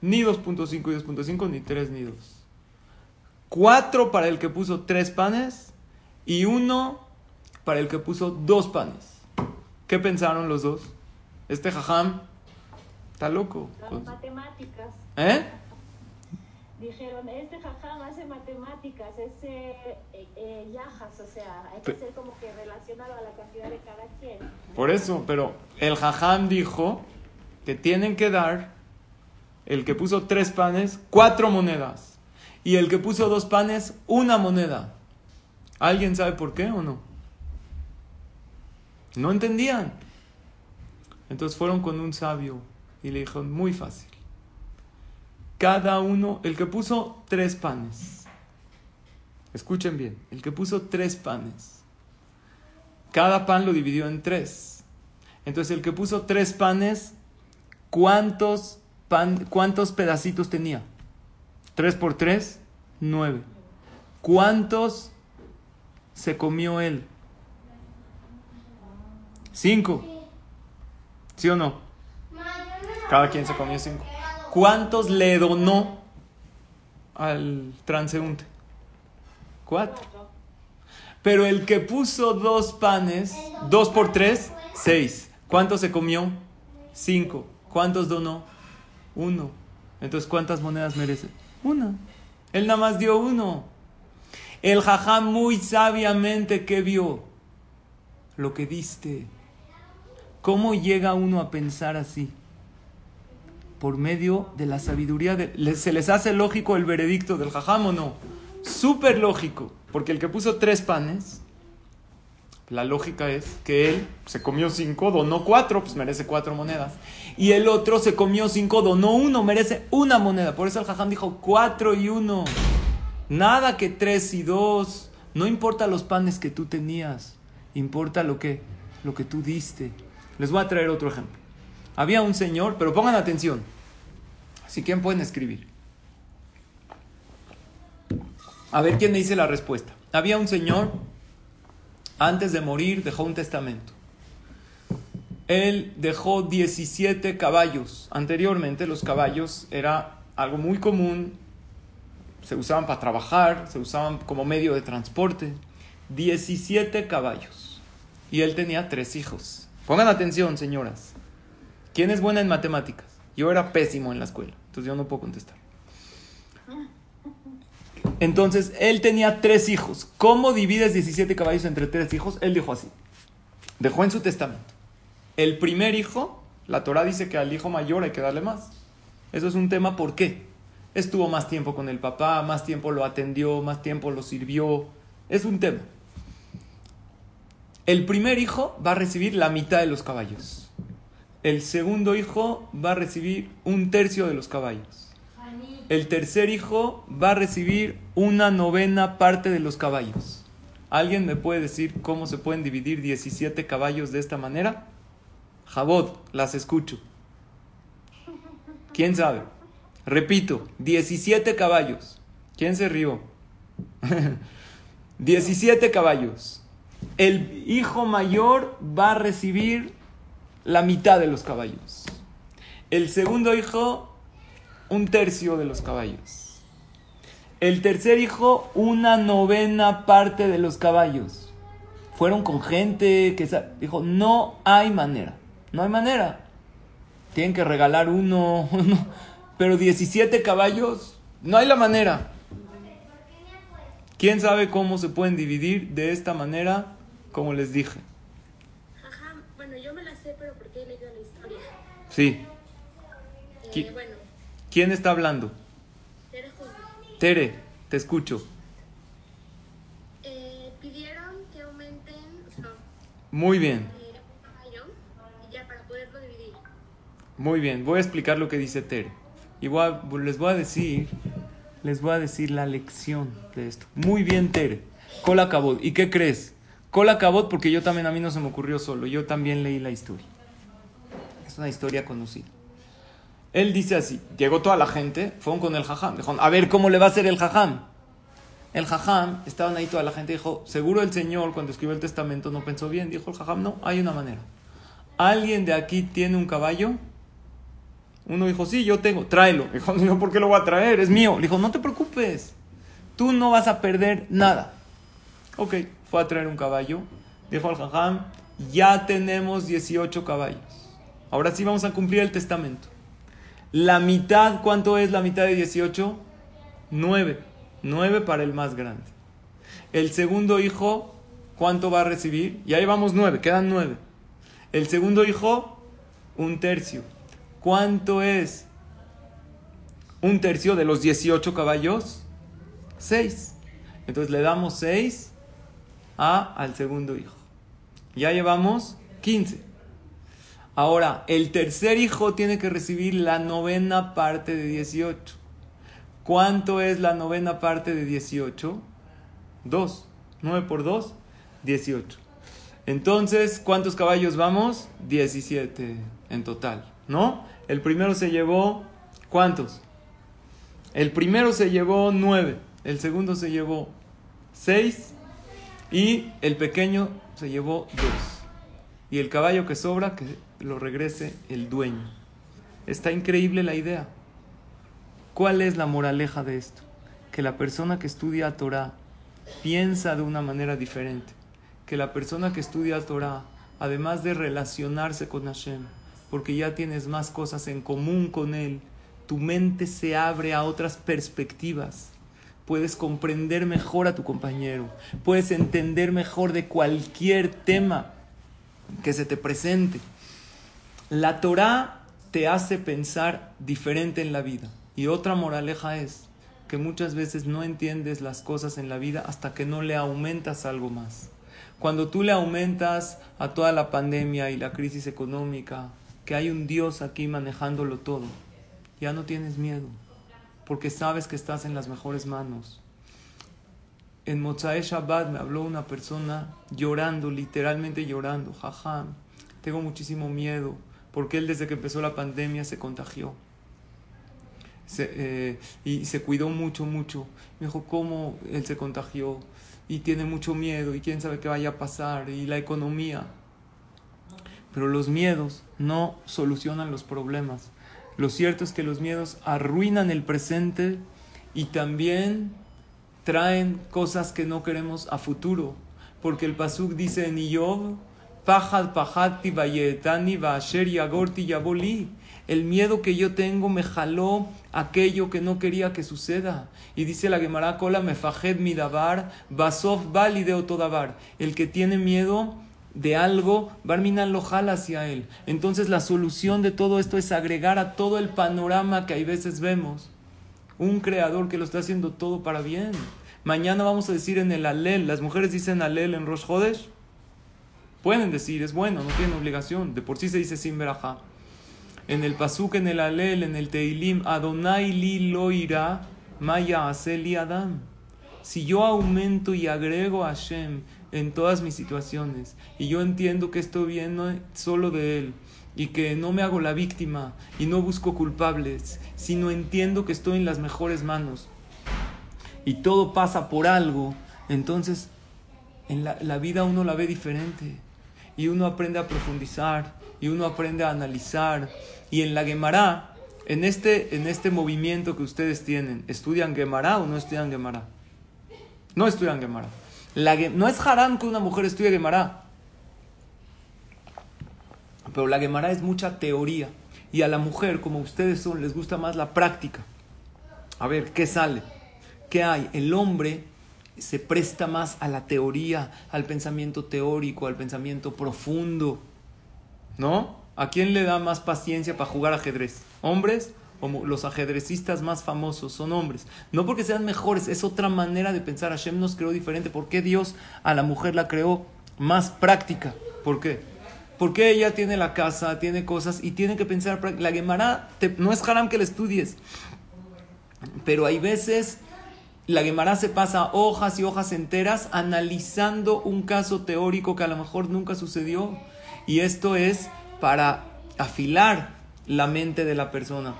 ni 2.5 y 2.5, ni 3 ni 2. 4 para el que puso 3 panes y 1 para el que puso 2 panes. ¿Qué pensaron los dos? Este jajam está loco. Las matemáticas. ¿Eh? Dijeron, este jajam hace matemáticas, es eh, eh, yajas, o sea, hay que ser como que relacionado a la cantidad de cada quien. Por eso, pero el jajam dijo que tienen que dar el que puso tres panes, cuatro monedas. Y el que puso dos panes, una moneda. ¿Alguien sabe por qué o no? No entendían. Entonces fueron con un sabio y le dijeron, muy fácil. Cada uno, el que puso tres panes. Escuchen bien, el que puso tres panes. Cada pan lo dividió en tres. Entonces el que puso tres panes, ¿cuántos, pan, ¿cuántos pedacitos tenía? Tres por tres, nueve. ¿Cuántos se comió él? Cinco. ¿Sí o no? Cada quien se comió cinco. ¿Cuántos le donó al transeúnte? Cuatro. Pero el que puso dos panes, dos por tres, seis. ¿Cuántos se comió? Cinco. ¿Cuántos donó? Uno. Entonces, ¿cuántas monedas merece? Una. Él nada más dio uno. El jajá muy sabiamente que vio lo que diste. ¿Cómo llega uno a pensar así? Por medio de la sabiduría. De, ¿le- ¿Se les hace lógico el veredicto del jajam o no? Súper lógico. Porque el que puso tres panes, la lógica es que él se comió cinco, donó cuatro, pues merece cuatro monedas. Y el otro se comió cinco, donó uno, merece una moneda. Por eso el jajam dijo cuatro y uno. Nada que tres y dos. No importa los panes que tú tenías. Importa lo que, lo que tú diste. Les voy a traer otro ejemplo. Había un señor, pero pongan atención. Si quieren pueden escribir. A ver quién me dice la respuesta. Había un señor, antes de morir, dejó un testamento. Él dejó 17 caballos. Anteriormente los caballos era algo muy común. Se usaban para trabajar, se usaban como medio de transporte. 17 caballos. Y él tenía tres hijos. Pongan atención, señoras. ¿Quién es buena en matemáticas? Yo era pésimo en la escuela, entonces yo no puedo contestar. Entonces, él tenía tres hijos. ¿Cómo divides 17 caballos entre tres hijos? Él dijo así. Dejó en su testamento. El primer hijo, la Torah dice que al hijo mayor hay que darle más. Eso es un tema, ¿por qué? Estuvo más tiempo con el papá, más tiempo lo atendió, más tiempo lo sirvió. Es un tema. El primer hijo va a recibir la mitad de los caballos. El segundo hijo va a recibir un tercio de los caballos. El tercer hijo va a recibir una novena parte de los caballos. ¿Alguien me puede decir cómo se pueden dividir 17 caballos de esta manera? Jabot, las escucho. ¿Quién sabe? Repito, 17 caballos. ¿Quién se rió? 17 caballos. El hijo mayor va a recibir la mitad de los caballos. El segundo hijo, un tercio de los caballos. El tercer hijo, una novena parte de los caballos. Fueron con gente que dijo, no hay manera, no hay manera. Tienen que regalar uno, uno, pero 17 caballos, no hay la manera. ¿Quién sabe cómo se pueden dividir de esta manera, como les dije? Ajá, bueno, yo me la sé, pero porque he leído la historia. Sí. Eh, ¿Qui- bueno, ¿Quién está hablando? Tere te escucho. Eh, pidieron que aumenten Muy bien, eh, un caballo y ya para poderlo dividir. muy bien. Voy a explicar lo que dice Tere. Y voy a- les voy a decir, les voy a decir la lección de esto. Muy bien, Tere. Cola cabot. ¿Y qué crees? Cola cabot porque yo también, a mí no se me ocurrió solo. Yo también leí la historia. Es una historia conocida. Él dice así, llegó toda la gente, fueron con el jajam, dijeron, a ver cómo le va a hacer el jajam. El jajam, estaban ahí toda la gente, dijo, seguro el Señor cuando escribió el testamento no pensó bien, dijo el jajam, no, hay una manera. ¿Alguien de aquí tiene un caballo? Uno dijo, sí, yo tengo, tráelo. Dijo, no, ¿por qué lo voy a traer? Es mío. Le dijo, no te preocupes, tú no vas a perder nada. Ok, fue a traer un caballo. Dijo al jajam, ya tenemos 18 caballos. Ahora sí vamos a cumplir el testamento. La mitad, ¿cuánto es la mitad de 18? 9. 9 para el más grande. El segundo hijo, ¿cuánto va a recibir? Ya llevamos 9, quedan 9. El segundo hijo, un tercio. ¿Cuánto es un tercio de los 18 caballos? 6. Entonces le damos 6 a, al segundo hijo. Ya llevamos 15. Ahora, el tercer hijo tiene que recibir la novena parte de 18. ¿Cuánto es la novena parte de 18? 2. 9 por 2, 18. Entonces, ¿cuántos caballos vamos? 17 en total, ¿no? El primero se llevó, ¿cuántos? El primero se llevó 9, el segundo se llevó 6 y el pequeño se llevó 2. Y el caballo que sobra, que lo regrese el dueño. Está increíble la idea. ¿Cuál es la moraleja de esto? Que la persona que estudia Torah piensa de una manera diferente. Que la persona que estudia Torah, además de relacionarse con Hashem, porque ya tienes más cosas en común con Él, tu mente se abre a otras perspectivas. Puedes comprender mejor a tu compañero, puedes entender mejor de cualquier tema que se te presente. La Torah te hace pensar diferente en la vida. Y otra moraleja es que muchas veces no entiendes las cosas en la vida hasta que no le aumentas algo más. Cuando tú le aumentas a toda la pandemia y la crisis económica, que hay un Dios aquí manejándolo todo, ya no tienes miedo, porque sabes que estás en las mejores manos. En Mozae Shabbat me habló una persona llorando, literalmente llorando, jaja, tengo muchísimo miedo, porque él desde que empezó la pandemia se contagió. Se, eh, y se cuidó mucho, mucho. Me dijo, ¿cómo él se contagió? Y tiene mucho miedo, y quién sabe qué vaya a pasar, y la economía. Pero los miedos no solucionan los problemas. Lo cierto es que los miedos arruinan el presente y también traen cosas que no queremos a futuro. Porque el Pasuk dice en Iyob, Pajad pajati vayetani vasher yagorti yaboli. El miedo que yo tengo me jaló aquello que no quería que suceda. Y dice la Gemara Kola mefajed midabar, basov valideo todabar. El que tiene miedo de algo, Barminan lo jala hacia él. Entonces la solución de todo esto es agregar a todo el panorama que hay veces vemos un creador que lo está haciendo todo para bien. Mañana vamos a decir en el alel, las mujeres dicen alel en Rosh. Pueden decir, es bueno, no tienen obligación. De por sí se dice sin verajá. En el pasuk, en el alel, en el teilim, Adonai li lo irá, maya aseli adam. Si yo aumento y agrego a Hashem en todas mis situaciones, y yo entiendo que esto viene solo de Él, y que no me hago la víctima, y no busco culpables, sino entiendo que estoy en las mejores manos, y todo pasa por algo, entonces en la, la vida uno la ve diferente, y uno aprende a profundizar, y uno aprende a analizar, y en la Gemara, en este, en este movimiento que ustedes tienen, ¿estudian Gemara o no estudian Gemara? No estudian Gemara. La, no es haram que una mujer estudie Gemara. Pero la Gemara es mucha teoría. Y a la mujer, como ustedes son, les gusta más la práctica. A ver, ¿qué sale? ¿Qué hay? El hombre se presta más a la teoría, al pensamiento teórico, al pensamiento profundo. ¿No? ¿A quién le da más paciencia para jugar ajedrez? ¿Hombres? O los ajedrecistas más famosos son hombres. No porque sean mejores, es otra manera de pensar. Hashem nos creó diferente. ¿Por qué Dios a la mujer la creó más práctica? ¿Por qué? Porque ella tiene la casa, tiene cosas y tiene que pensar. La Gemara no es haram que la estudies. Pero hay veces la Gemara se pasa hojas y hojas enteras analizando un caso teórico que a lo mejor nunca sucedió. Y esto es para afilar la mente de la persona.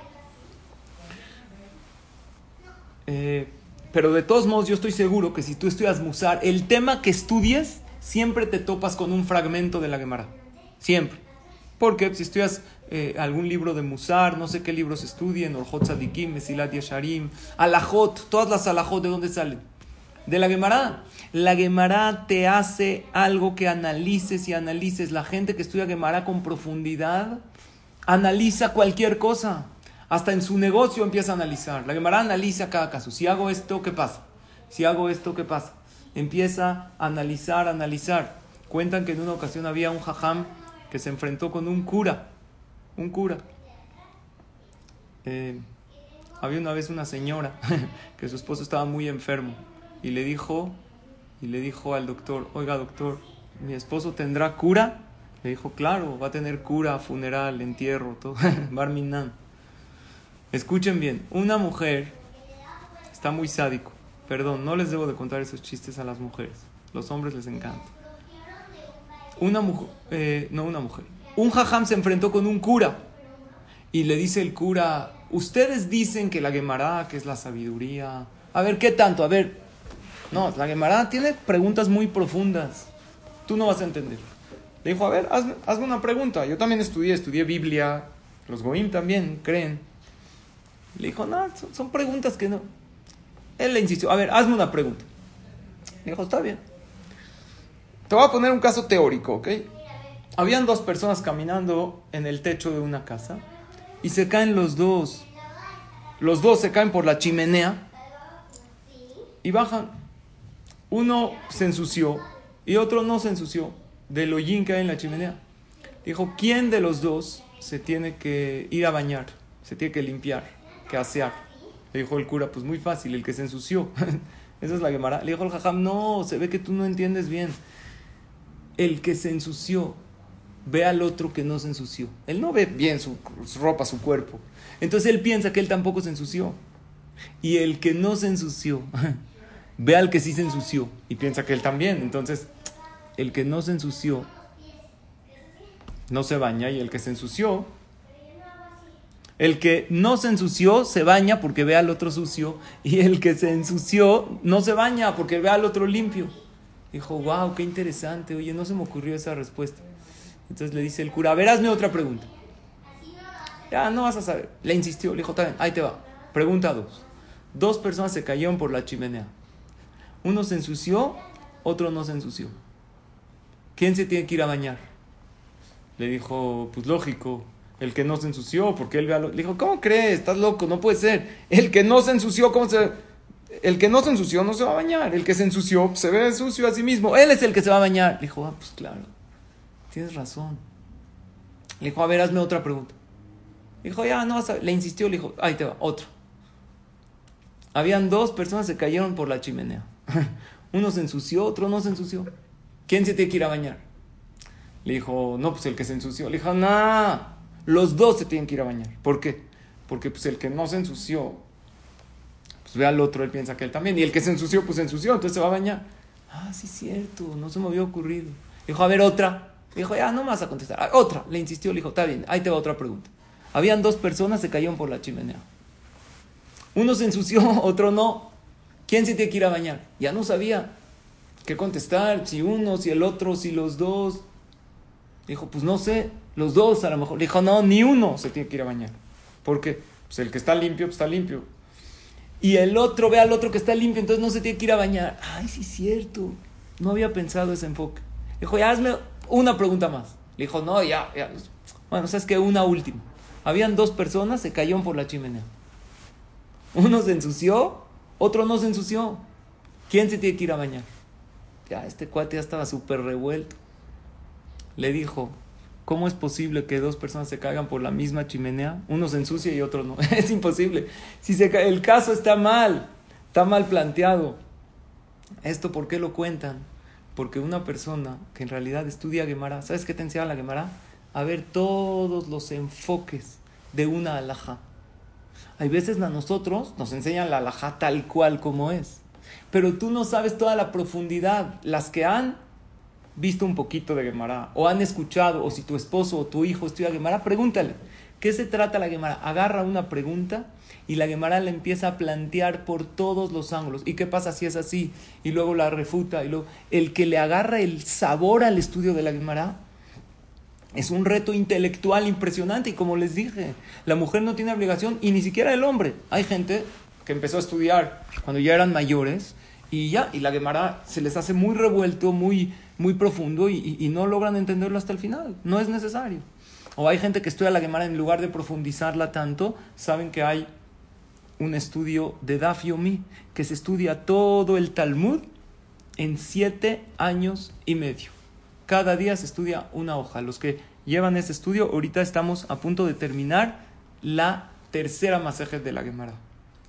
Eh, pero de todos modos yo estoy seguro que si tú estudias Musar, el tema que estudies, siempre te topas con un fragmento de la Gemara. Siempre. Porque si estudias eh, algún libro de Musar, no sé qué libros estudien, Orjot Sadikim, Mesilat Yasharim, Alajot, todas las Alajot, ¿de dónde salen? De la Gemara. La Gemara te hace algo que analices y analices. La gente que estudia Gemara con profundidad analiza cualquier cosa. Hasta en su negocio empieza a analizar. La Gemara analiza cada caso. Si hago esto, ¿qué pasa? Si hago esto, ¿qué pasa? Empieza a analizar, analizar. Cuentan que en una ocasión había un jajam que se enfrentó con un cura un cura. Eh, había una vez una señora que su esposo estaba muy enfermo y le dijo y le dijo al doctor, oiga doctor, mi esposo tendrá cura. Le dijo, claro, va a tener cura, funeral, entierro, todo, barminan. Escuchen bien, una mujer está muy sádico. Perdón, no les debo de contar esos chistes a las mujeres. Los hombres les encanta. Una mujer, eh, no una mujer, un jajam se enfrentó con un cura y le dice el cura, ustedes dicen que la Gemara, que es la sabiduría, a ver, ¿qué tanto? A ver, no, la Gemara tiene preguntas muy profundas, tú no vas a entender. Le dijo, a ver, hazme, una pregunta, yo también estudié, estudié Biblia, los Goim también creen. Le dijo, no, son, son preguntas que no. Él le insistió, a ver, hazme una pregunta. Le dijo, está bien. Te voy a poner un caso teórico, ¿ok? Habían dos personas caminando en el techo de una casa y se caen los dos. Los dos se caen por la chimenea y bajan. Uno se ensució y otro no se ensució del hollín que hay en la chimenea. Dijo, ¿quién de los dos se tiene que ir a bañar? Se tiene que limpiar, que asear. Le dijo el cura, pues muy fácil, el que se ensució. Esa es la quemará. Le dijo el jajam, no, se ve que tú no entiendes bien. El que se ensució ve al otro que no se ensució. Él no ve bien su, ropa, su cuerpo. Entonces él piensa que él tampoco se ensució. Y el que no se ensució, ve al que sí se ensució y piensa que él también. Entonces, el que no se ensució, no se baña y el que se ensució, el que no se ensució se baña porque ve al otro sucio y el que se ensució no se baña porque ve al otro limpio. Dijo, wow, qué interesante. Oye, no se me ocurrió esa respuesta. Entonces le dice el cura, a ver, hazme otra pregunta. Ya, no vas a saber. Le insistió, le dijo, ahí te va. Pregunta dos. Dos personas se cayeron por la chimenea. Uno se ensució, otro no se ensució. ¿Quién se tiene que ir a bañar? Le dijo, pues lógico, el que no se ensució, porque él ve a lo... Le dijo, ¿cómo crees? Estás loco, no puede ser. El que no se ensució, ¿cómo se...? El que no se ensució no se va a bañar. El que se ensució se ve sucio a sí mismo. Él es el que se va a bañar. Le dijo, ah, pues claro. Tienes razón. Le dijo, a ver, hazme otra pregunta. dijo, ya, no vas a... Le insistió, le dijo, ahí te va, otro. Habían dos personas que cayeron por la chimenea. Uno se ensució, otro no se ensució. ¿Quién se tiene que ir a bañar? Le dijo, no, pues el que se ensució. Le dijo, no, los dos se tienen que ir a bañar. ¿Por qué? Porque pues el que no se ensució, pues ve al otro, él piensa que él también. Y el que se ensució, pues se ensució, entonces se va a bañar. Ah, sí, cierto, no se me había ocurrido. Dijo, a ver, otra. Dijo, ya, no me vas a contestar. Ah, otra, le insistió, le dijo, está bien, ahí te va otra pregunta. Habían dos personas, se cayeron por la chimenea. Uno se ensució, otro no. ¿Quién se tiene que ir a bañar? Ya no sabía qué contestar, si uno, si el otro, si los dos. Dijo, pues no sé, los dos a lo mejor. Le dijo, no, ni uno se tiene que ir a bañar. porque Pues el que está limpio, pues está limpio. Y el otro ve al otro que está limpio, entonces no se tiene que ir a bañar. Ay, sí es cierto. No había pensado ese enfoque. Dijo, ya hazme una pregunta más. Le dijo, no, ya, ya. Bueno, sabes que una última. Habían dos personas, se cayeron por la chimenea. Uno se ensució, otro no se ensució. ¿Quién se tiene que ir a bañar? Ya, este cuate ya estaba súper revuelto. Le dijo, ¿cómo es posible que dos personas se caigan por la misma chimenea? Uno se ensucia y otro no. es imposible. Si el caso está mal, está mal planteado. ¿Esto por qué lo cuentan? Porque una persona que en realidad estudia Gemara, ¿sabes qué te enseña la Gemara? A ver todos los enfoques de una alhaja. Hay veces a nosotros nos enseñan la alhaja tal cual como es. Pero tú no sabes toda la profundidad. Las que han visto un poquito de Gemara, o han escuchado, o si tu esposo o tu hijo estudia Gemara, pregúntale. ¿Qué se trata la Gemara? Agarra una pregunta y la Gemara la empieza a plantear por todos los ángulos. ¿Y qué pasa si es así? Y luego la refuta. Y luego, el que le agarra el sabor al estudio de la Gemara es un reto intelectual impresionante. Y como les dije, la mujer no tiene obligación y ni siquiera el hombre. Hay gente que empezó a estudiar cuando ya eran mayores y ya, y la Gemara se les hace muy revuelto, muy, muy profundo y, y no logran entenderlo hasta el final. No es necesario. O hay gente que estudia la Gemara en lugar de profundizarla tanto, saben que hay un estudio de Daf Yomi que se estudia todo el Talmud en siete años y medio. Cada día se estudia una hoja. Los que llevan ese estudio, ahorita estamos a punto de terminar la tercera masaje de la Gemara.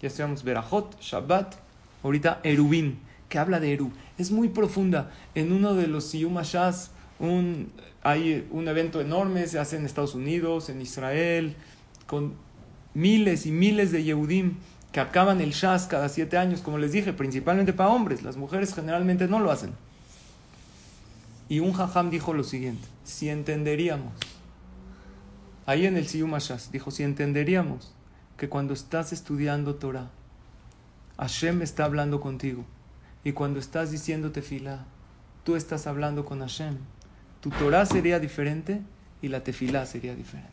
Ya estudiamos Berajot, Shabbat, ahorita Erubim, que habla de Eru. Es muy profunda. En uno de los Siyum un, hay un evento enorme, se hace en Estados Unidos, en Israel, con miles y miles de Yehudim que acaban el Shas cada siete años, como les dije, principalmente para hombres. Las mujeres generalmente no lo hacen. Y un jajam dijo lo siguiente, si entenderíamos, ahí en el Siyum dijo, si entenderíamos que cuando estás estudiando Torah, Hashem está hablando contigo, y cuando estás diciendo tefilá, tú estás hablando con Hashem, tu Torah sería diferente y la tefilá sería diferente.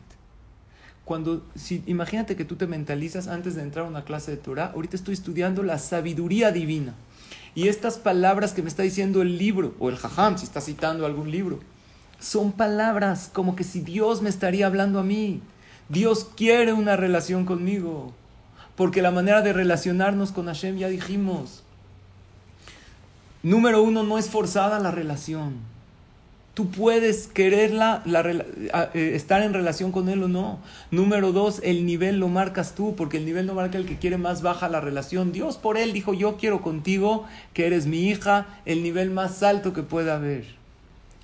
Cuando, si, imagínate que tú te mentalizas antes de entrar a una clase de Torah, ahorita estoy estudiando la sabiduría divina. Y estas palabras que me está diciendo el libro, o el jajam, si está citando algún libro, son palabras como que si Dios me estaría hablando a mí. Dios quiere una relación conmigo. Porque la manera de relacionarnos con Hashem ya dijimos. Número uno, no es forzada la relación. Tú puedes quererla, eh, estar en relación con él o no. Número dos, el nivel lo marcas tú, porque el nivel no marca el que quiere más baja la relación. Dios por él dijo, yo quiero contigo, que eres mi hija, el nivel más alto que pueda haber.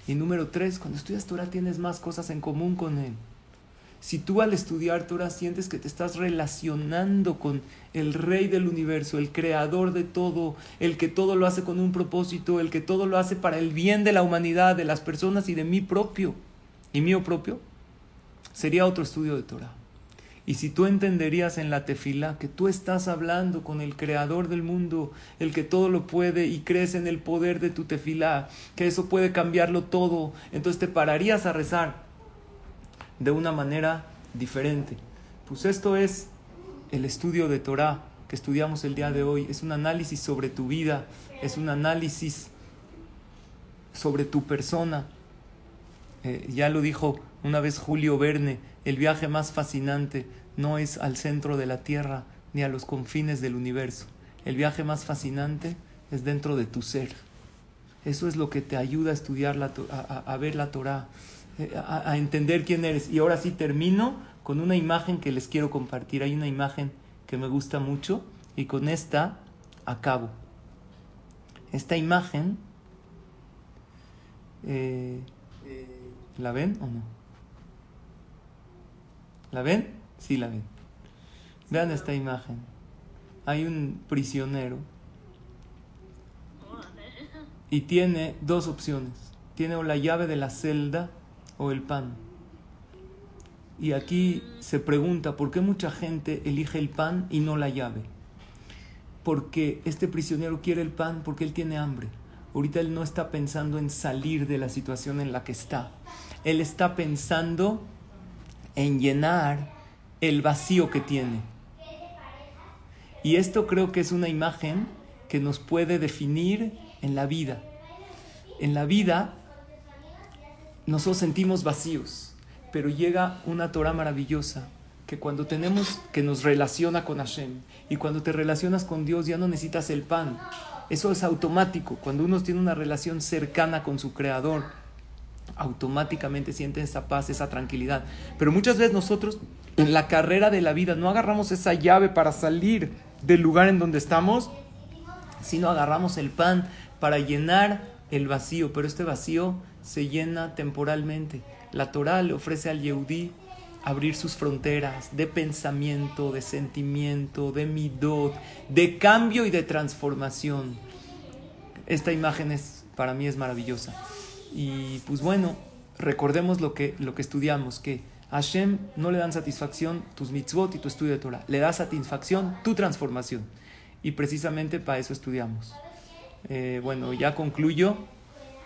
Y número tres, cuando estudias Torah tienes más cosas en común con él. Si tú al estudiar Torah sientes que te estás relacionando con el rey del universo, el creador de todo, el que todo lo hace con un propósito, el que todo lo hace para el bien de la humanidad, de las personas y de mí propio, y mío propio, sería otro estudio de Torah. Y si tú entenderías en la tefila que tú estás hablando con el creador del mundo, el que todo lo puede y crees en el poder de tu tefila, que eso puede cambiarlo todo, entonces te pararías a rezar de una manera diferente. Pues esto es el estudio de Torah que estudiamos el día de hoy. Es un análisis sobre tu vida, es un análisis sobre tu persona. Eh, ya lo dijo una vez Julio Verne, el viaje más fascinante no es al centro de la Tierra ni a los confines del universo. El viaje más fascinante es dentro de tu ser. Eso es lo que te ayuda a estudiar, la, a, a ver la Torah. Eh, a, entender quién eres. Y ahora sí termino con una imagen que les quiero compartir. Hay una imagen que me gusta mucho y con esta acabo. Esta imagen, eh, ¿la ven o no? ¿La ven? Sí, la ven. Vean esta imagen. Hay un prisionero y tiene dos opciones. Tiene la llave de la celda o el pan. Y aquí se pregunta por qué mucha gente elige el pan y no la llave. Porque este prisionero quiere el pan porque él tiene hambre. Ahorita él no está pensando en salir de la situación en la que está. Él está pensando en llenar el vacío que tiene. Y esto creo que es una imagen que nos puede definir en la vida. En la vida nosotros sentimos vacíos, pero llega una Torah maravillosa que cuando tenemos, que nos relaciona con Hashem, y cuando te relacionas con Dios ya no necesitas el pan. Eso es automático. Cuando uno tiene una relación cercana con su Creador, automáticamente siente esa paz, esa tranquilidad. Pero muchas veces nosotros en la carrera de la vida no agarramos esa llave para salir del lugar en donde estamos, sino agarramos el pan para llenar el vacío. Pero este vacío se llena temporalmente. La Torah le ofrece al Yehudí abrir sus fronteras de pensamiento, de sentimiento, de midot, de cambio y de transformación. Esta imagen es, para mí es maravillosa. Y pues bueno, recordemos lo que, lo que estudiamos, que a Hashem no le dan satisfacción tus mitzvot y tu estudio de Torah, le da satisfacción tu transformación. Y precisamente para eso estudiamos. Eh, bueno, ya concluyo,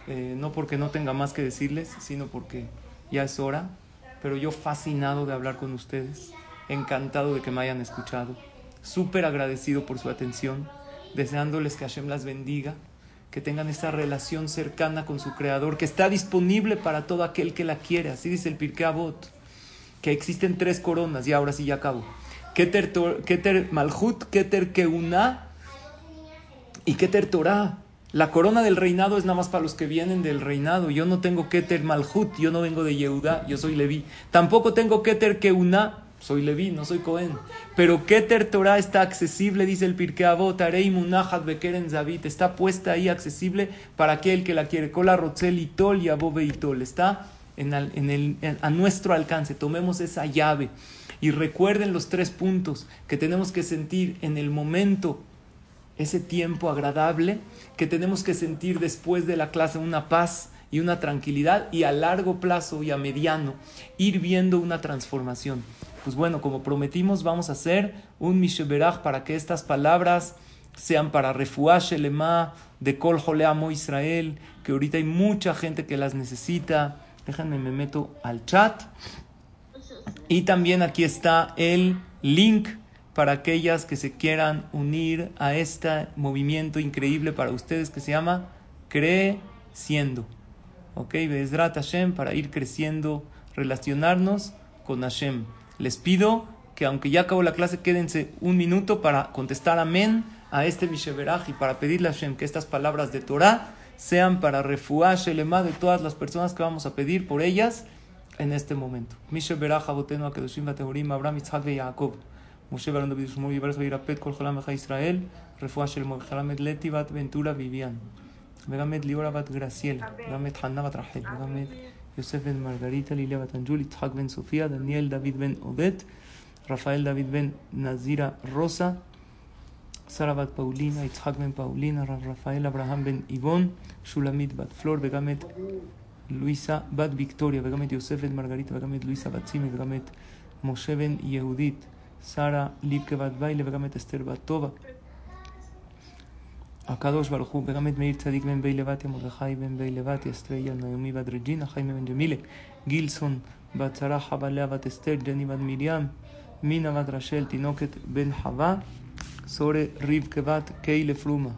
eh, no porque no tenga más que decirles, sino porque ya es hora pero yo fascinado de hablar con ustedes, encantado de que me hayan escuchado, súper agradecido por su atención, deseándoles que Hashem las bendiga, que tengan esa relación cercana con su Creador, que está disponible para todo aquel que la quiere, así dice el Pirkei Avot, que existen tres coronas, y ahora sí ya acabo. Keter, Keter Malhut, Keter Keuna y Keter Torah. La corona del reinado es nada más para los que vienen del reinado. Yo no tengo Keter Malhut, yo no vengo de Yehuda, yo soy Leví. Tampoco tengo Keter Keuna, soy Leví, no soy Cohen. Pero Keter Torah está accesible, dice el Pirkei Avot, Arei Munachat Bekeren Zavit. Está puesta ahí accesible para aquel que la quiere. Kola Rotzel Itol y Itol. Está en el, a nuestro alcance. Tomemos esa llave. Y recuerden los tres puntos que tenemos que sentir en el momento ese tiempo agradable que tenemos que sentir después de la clase, una paz y una tranquilidad y a largo plazo y a mediano ir viendo una transformación. Pues bueno, como prometimos, vamos a hacer un Misheberach para que estas palabras sean para refuash lema de Kol Joleamo Israel, que ahorita hay mucha gente que las necesita. Déjenme, me meto al chat. Y también aquí está el link para aquellas que se quieran unir a este movimiento increíble para ustedes que se llama Creciendo. ¿Ok? Bezrat Hashem para ir creciendo, relacionarnos con Hashem. Les pido que aunque ya acabó la clase, quédense un minuto para contestar amén a este Misheberaj y para pedirle a Hashem que estas palabras de Torah sean para refuar Shelema de todas las personas que vamos a pedir por ellas en este momento. Misheberaj Abotenu Akedoshim Batehorim Abraham Yitzhak Jacob. משה ואלון דוד ושמואל ויברס וירפא את כל חולה מלכה ישראל, רפואה של מלכה מת לטי בת ונטולה ויביאן, וגם את ליאורה בת גרסיאל, וגם את חנה בת רחל, וגם את יוסף בן מרגריטה, ליליה בת אנג'ול, יצחק בן סופיה, דניאל דוד בן עובד, רפאל דוד בן נזירה רוסה, שרה בת פאולינה, יצחק בן פאולינה, רב רפאל אברהם בן איבון, שולמית בת פלור, וגם את לואיסה בת ויקטוריה, וגם את יוסף בן מרגריטה, וגם את לואיסה בת סימי, וגם את משה בן יהודית, שרה ליבקה בת ביילה וגם את אסתר בת טובה. הקדוש ברוך הוא, וגם את מאיר צדיק בן בי לבטיה, מרדכי בן בי לבטיה, אסטריה, נעמי בת רג'ינה, חיים בן ג'מילה, גילסון בת שרה, לאה בת אסתר, ג'ני בת מרים, מינה בת רשל, תינוקת בן חווה, סורי רבקה בת קיילה פרומה,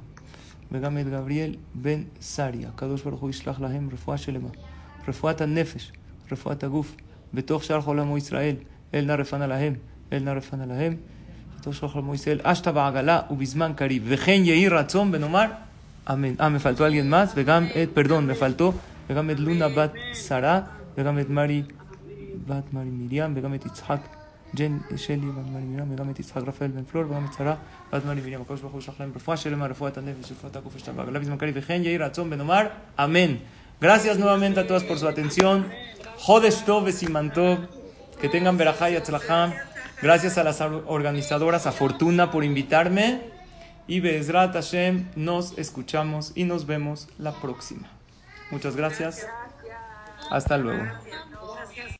וגם את גבריאל בן סריה. הקדוש ברוך הוא ישלח להם רפואה שלמה, רפואת הנפש, רפואת הגוף, בתוך שאר חול עמו ישראל, אל נא רפנה להם. אל נא רפנה להם. שלח עמו ישראל, אשתא בעגלה ובזמן קריב, וכן יהי רצון ונאמר אמן. אה, me faltó alguien más, וגם את, פרדון, me faltó, וגם את לונה בת שרה, וגם את מרי בת מרי מרים, וגם את יצחק ג'ן שלי בת מרי מרים, וגם את יצחק רפאל בן פלור, וגם את שרה בת מרי מרים. הקדוש ברוך הוא ישלח להם רפואה שלמה, רפואת הנפש, רפואת הגוף אשתא בעגלה בזמן קריב, וכן יהי רצון ונאמר אמן. Gracias nuevamente a todos por su atención. Jodesh Tov, Siman Tov. Que tengan verajá y atzlajá. Gracias a las organizadoras, a Fortuna por invitarme. Y Bezrat Hashem, nos escuchamos y nos vemos la próxima. Muchas gracias. Hasta luego.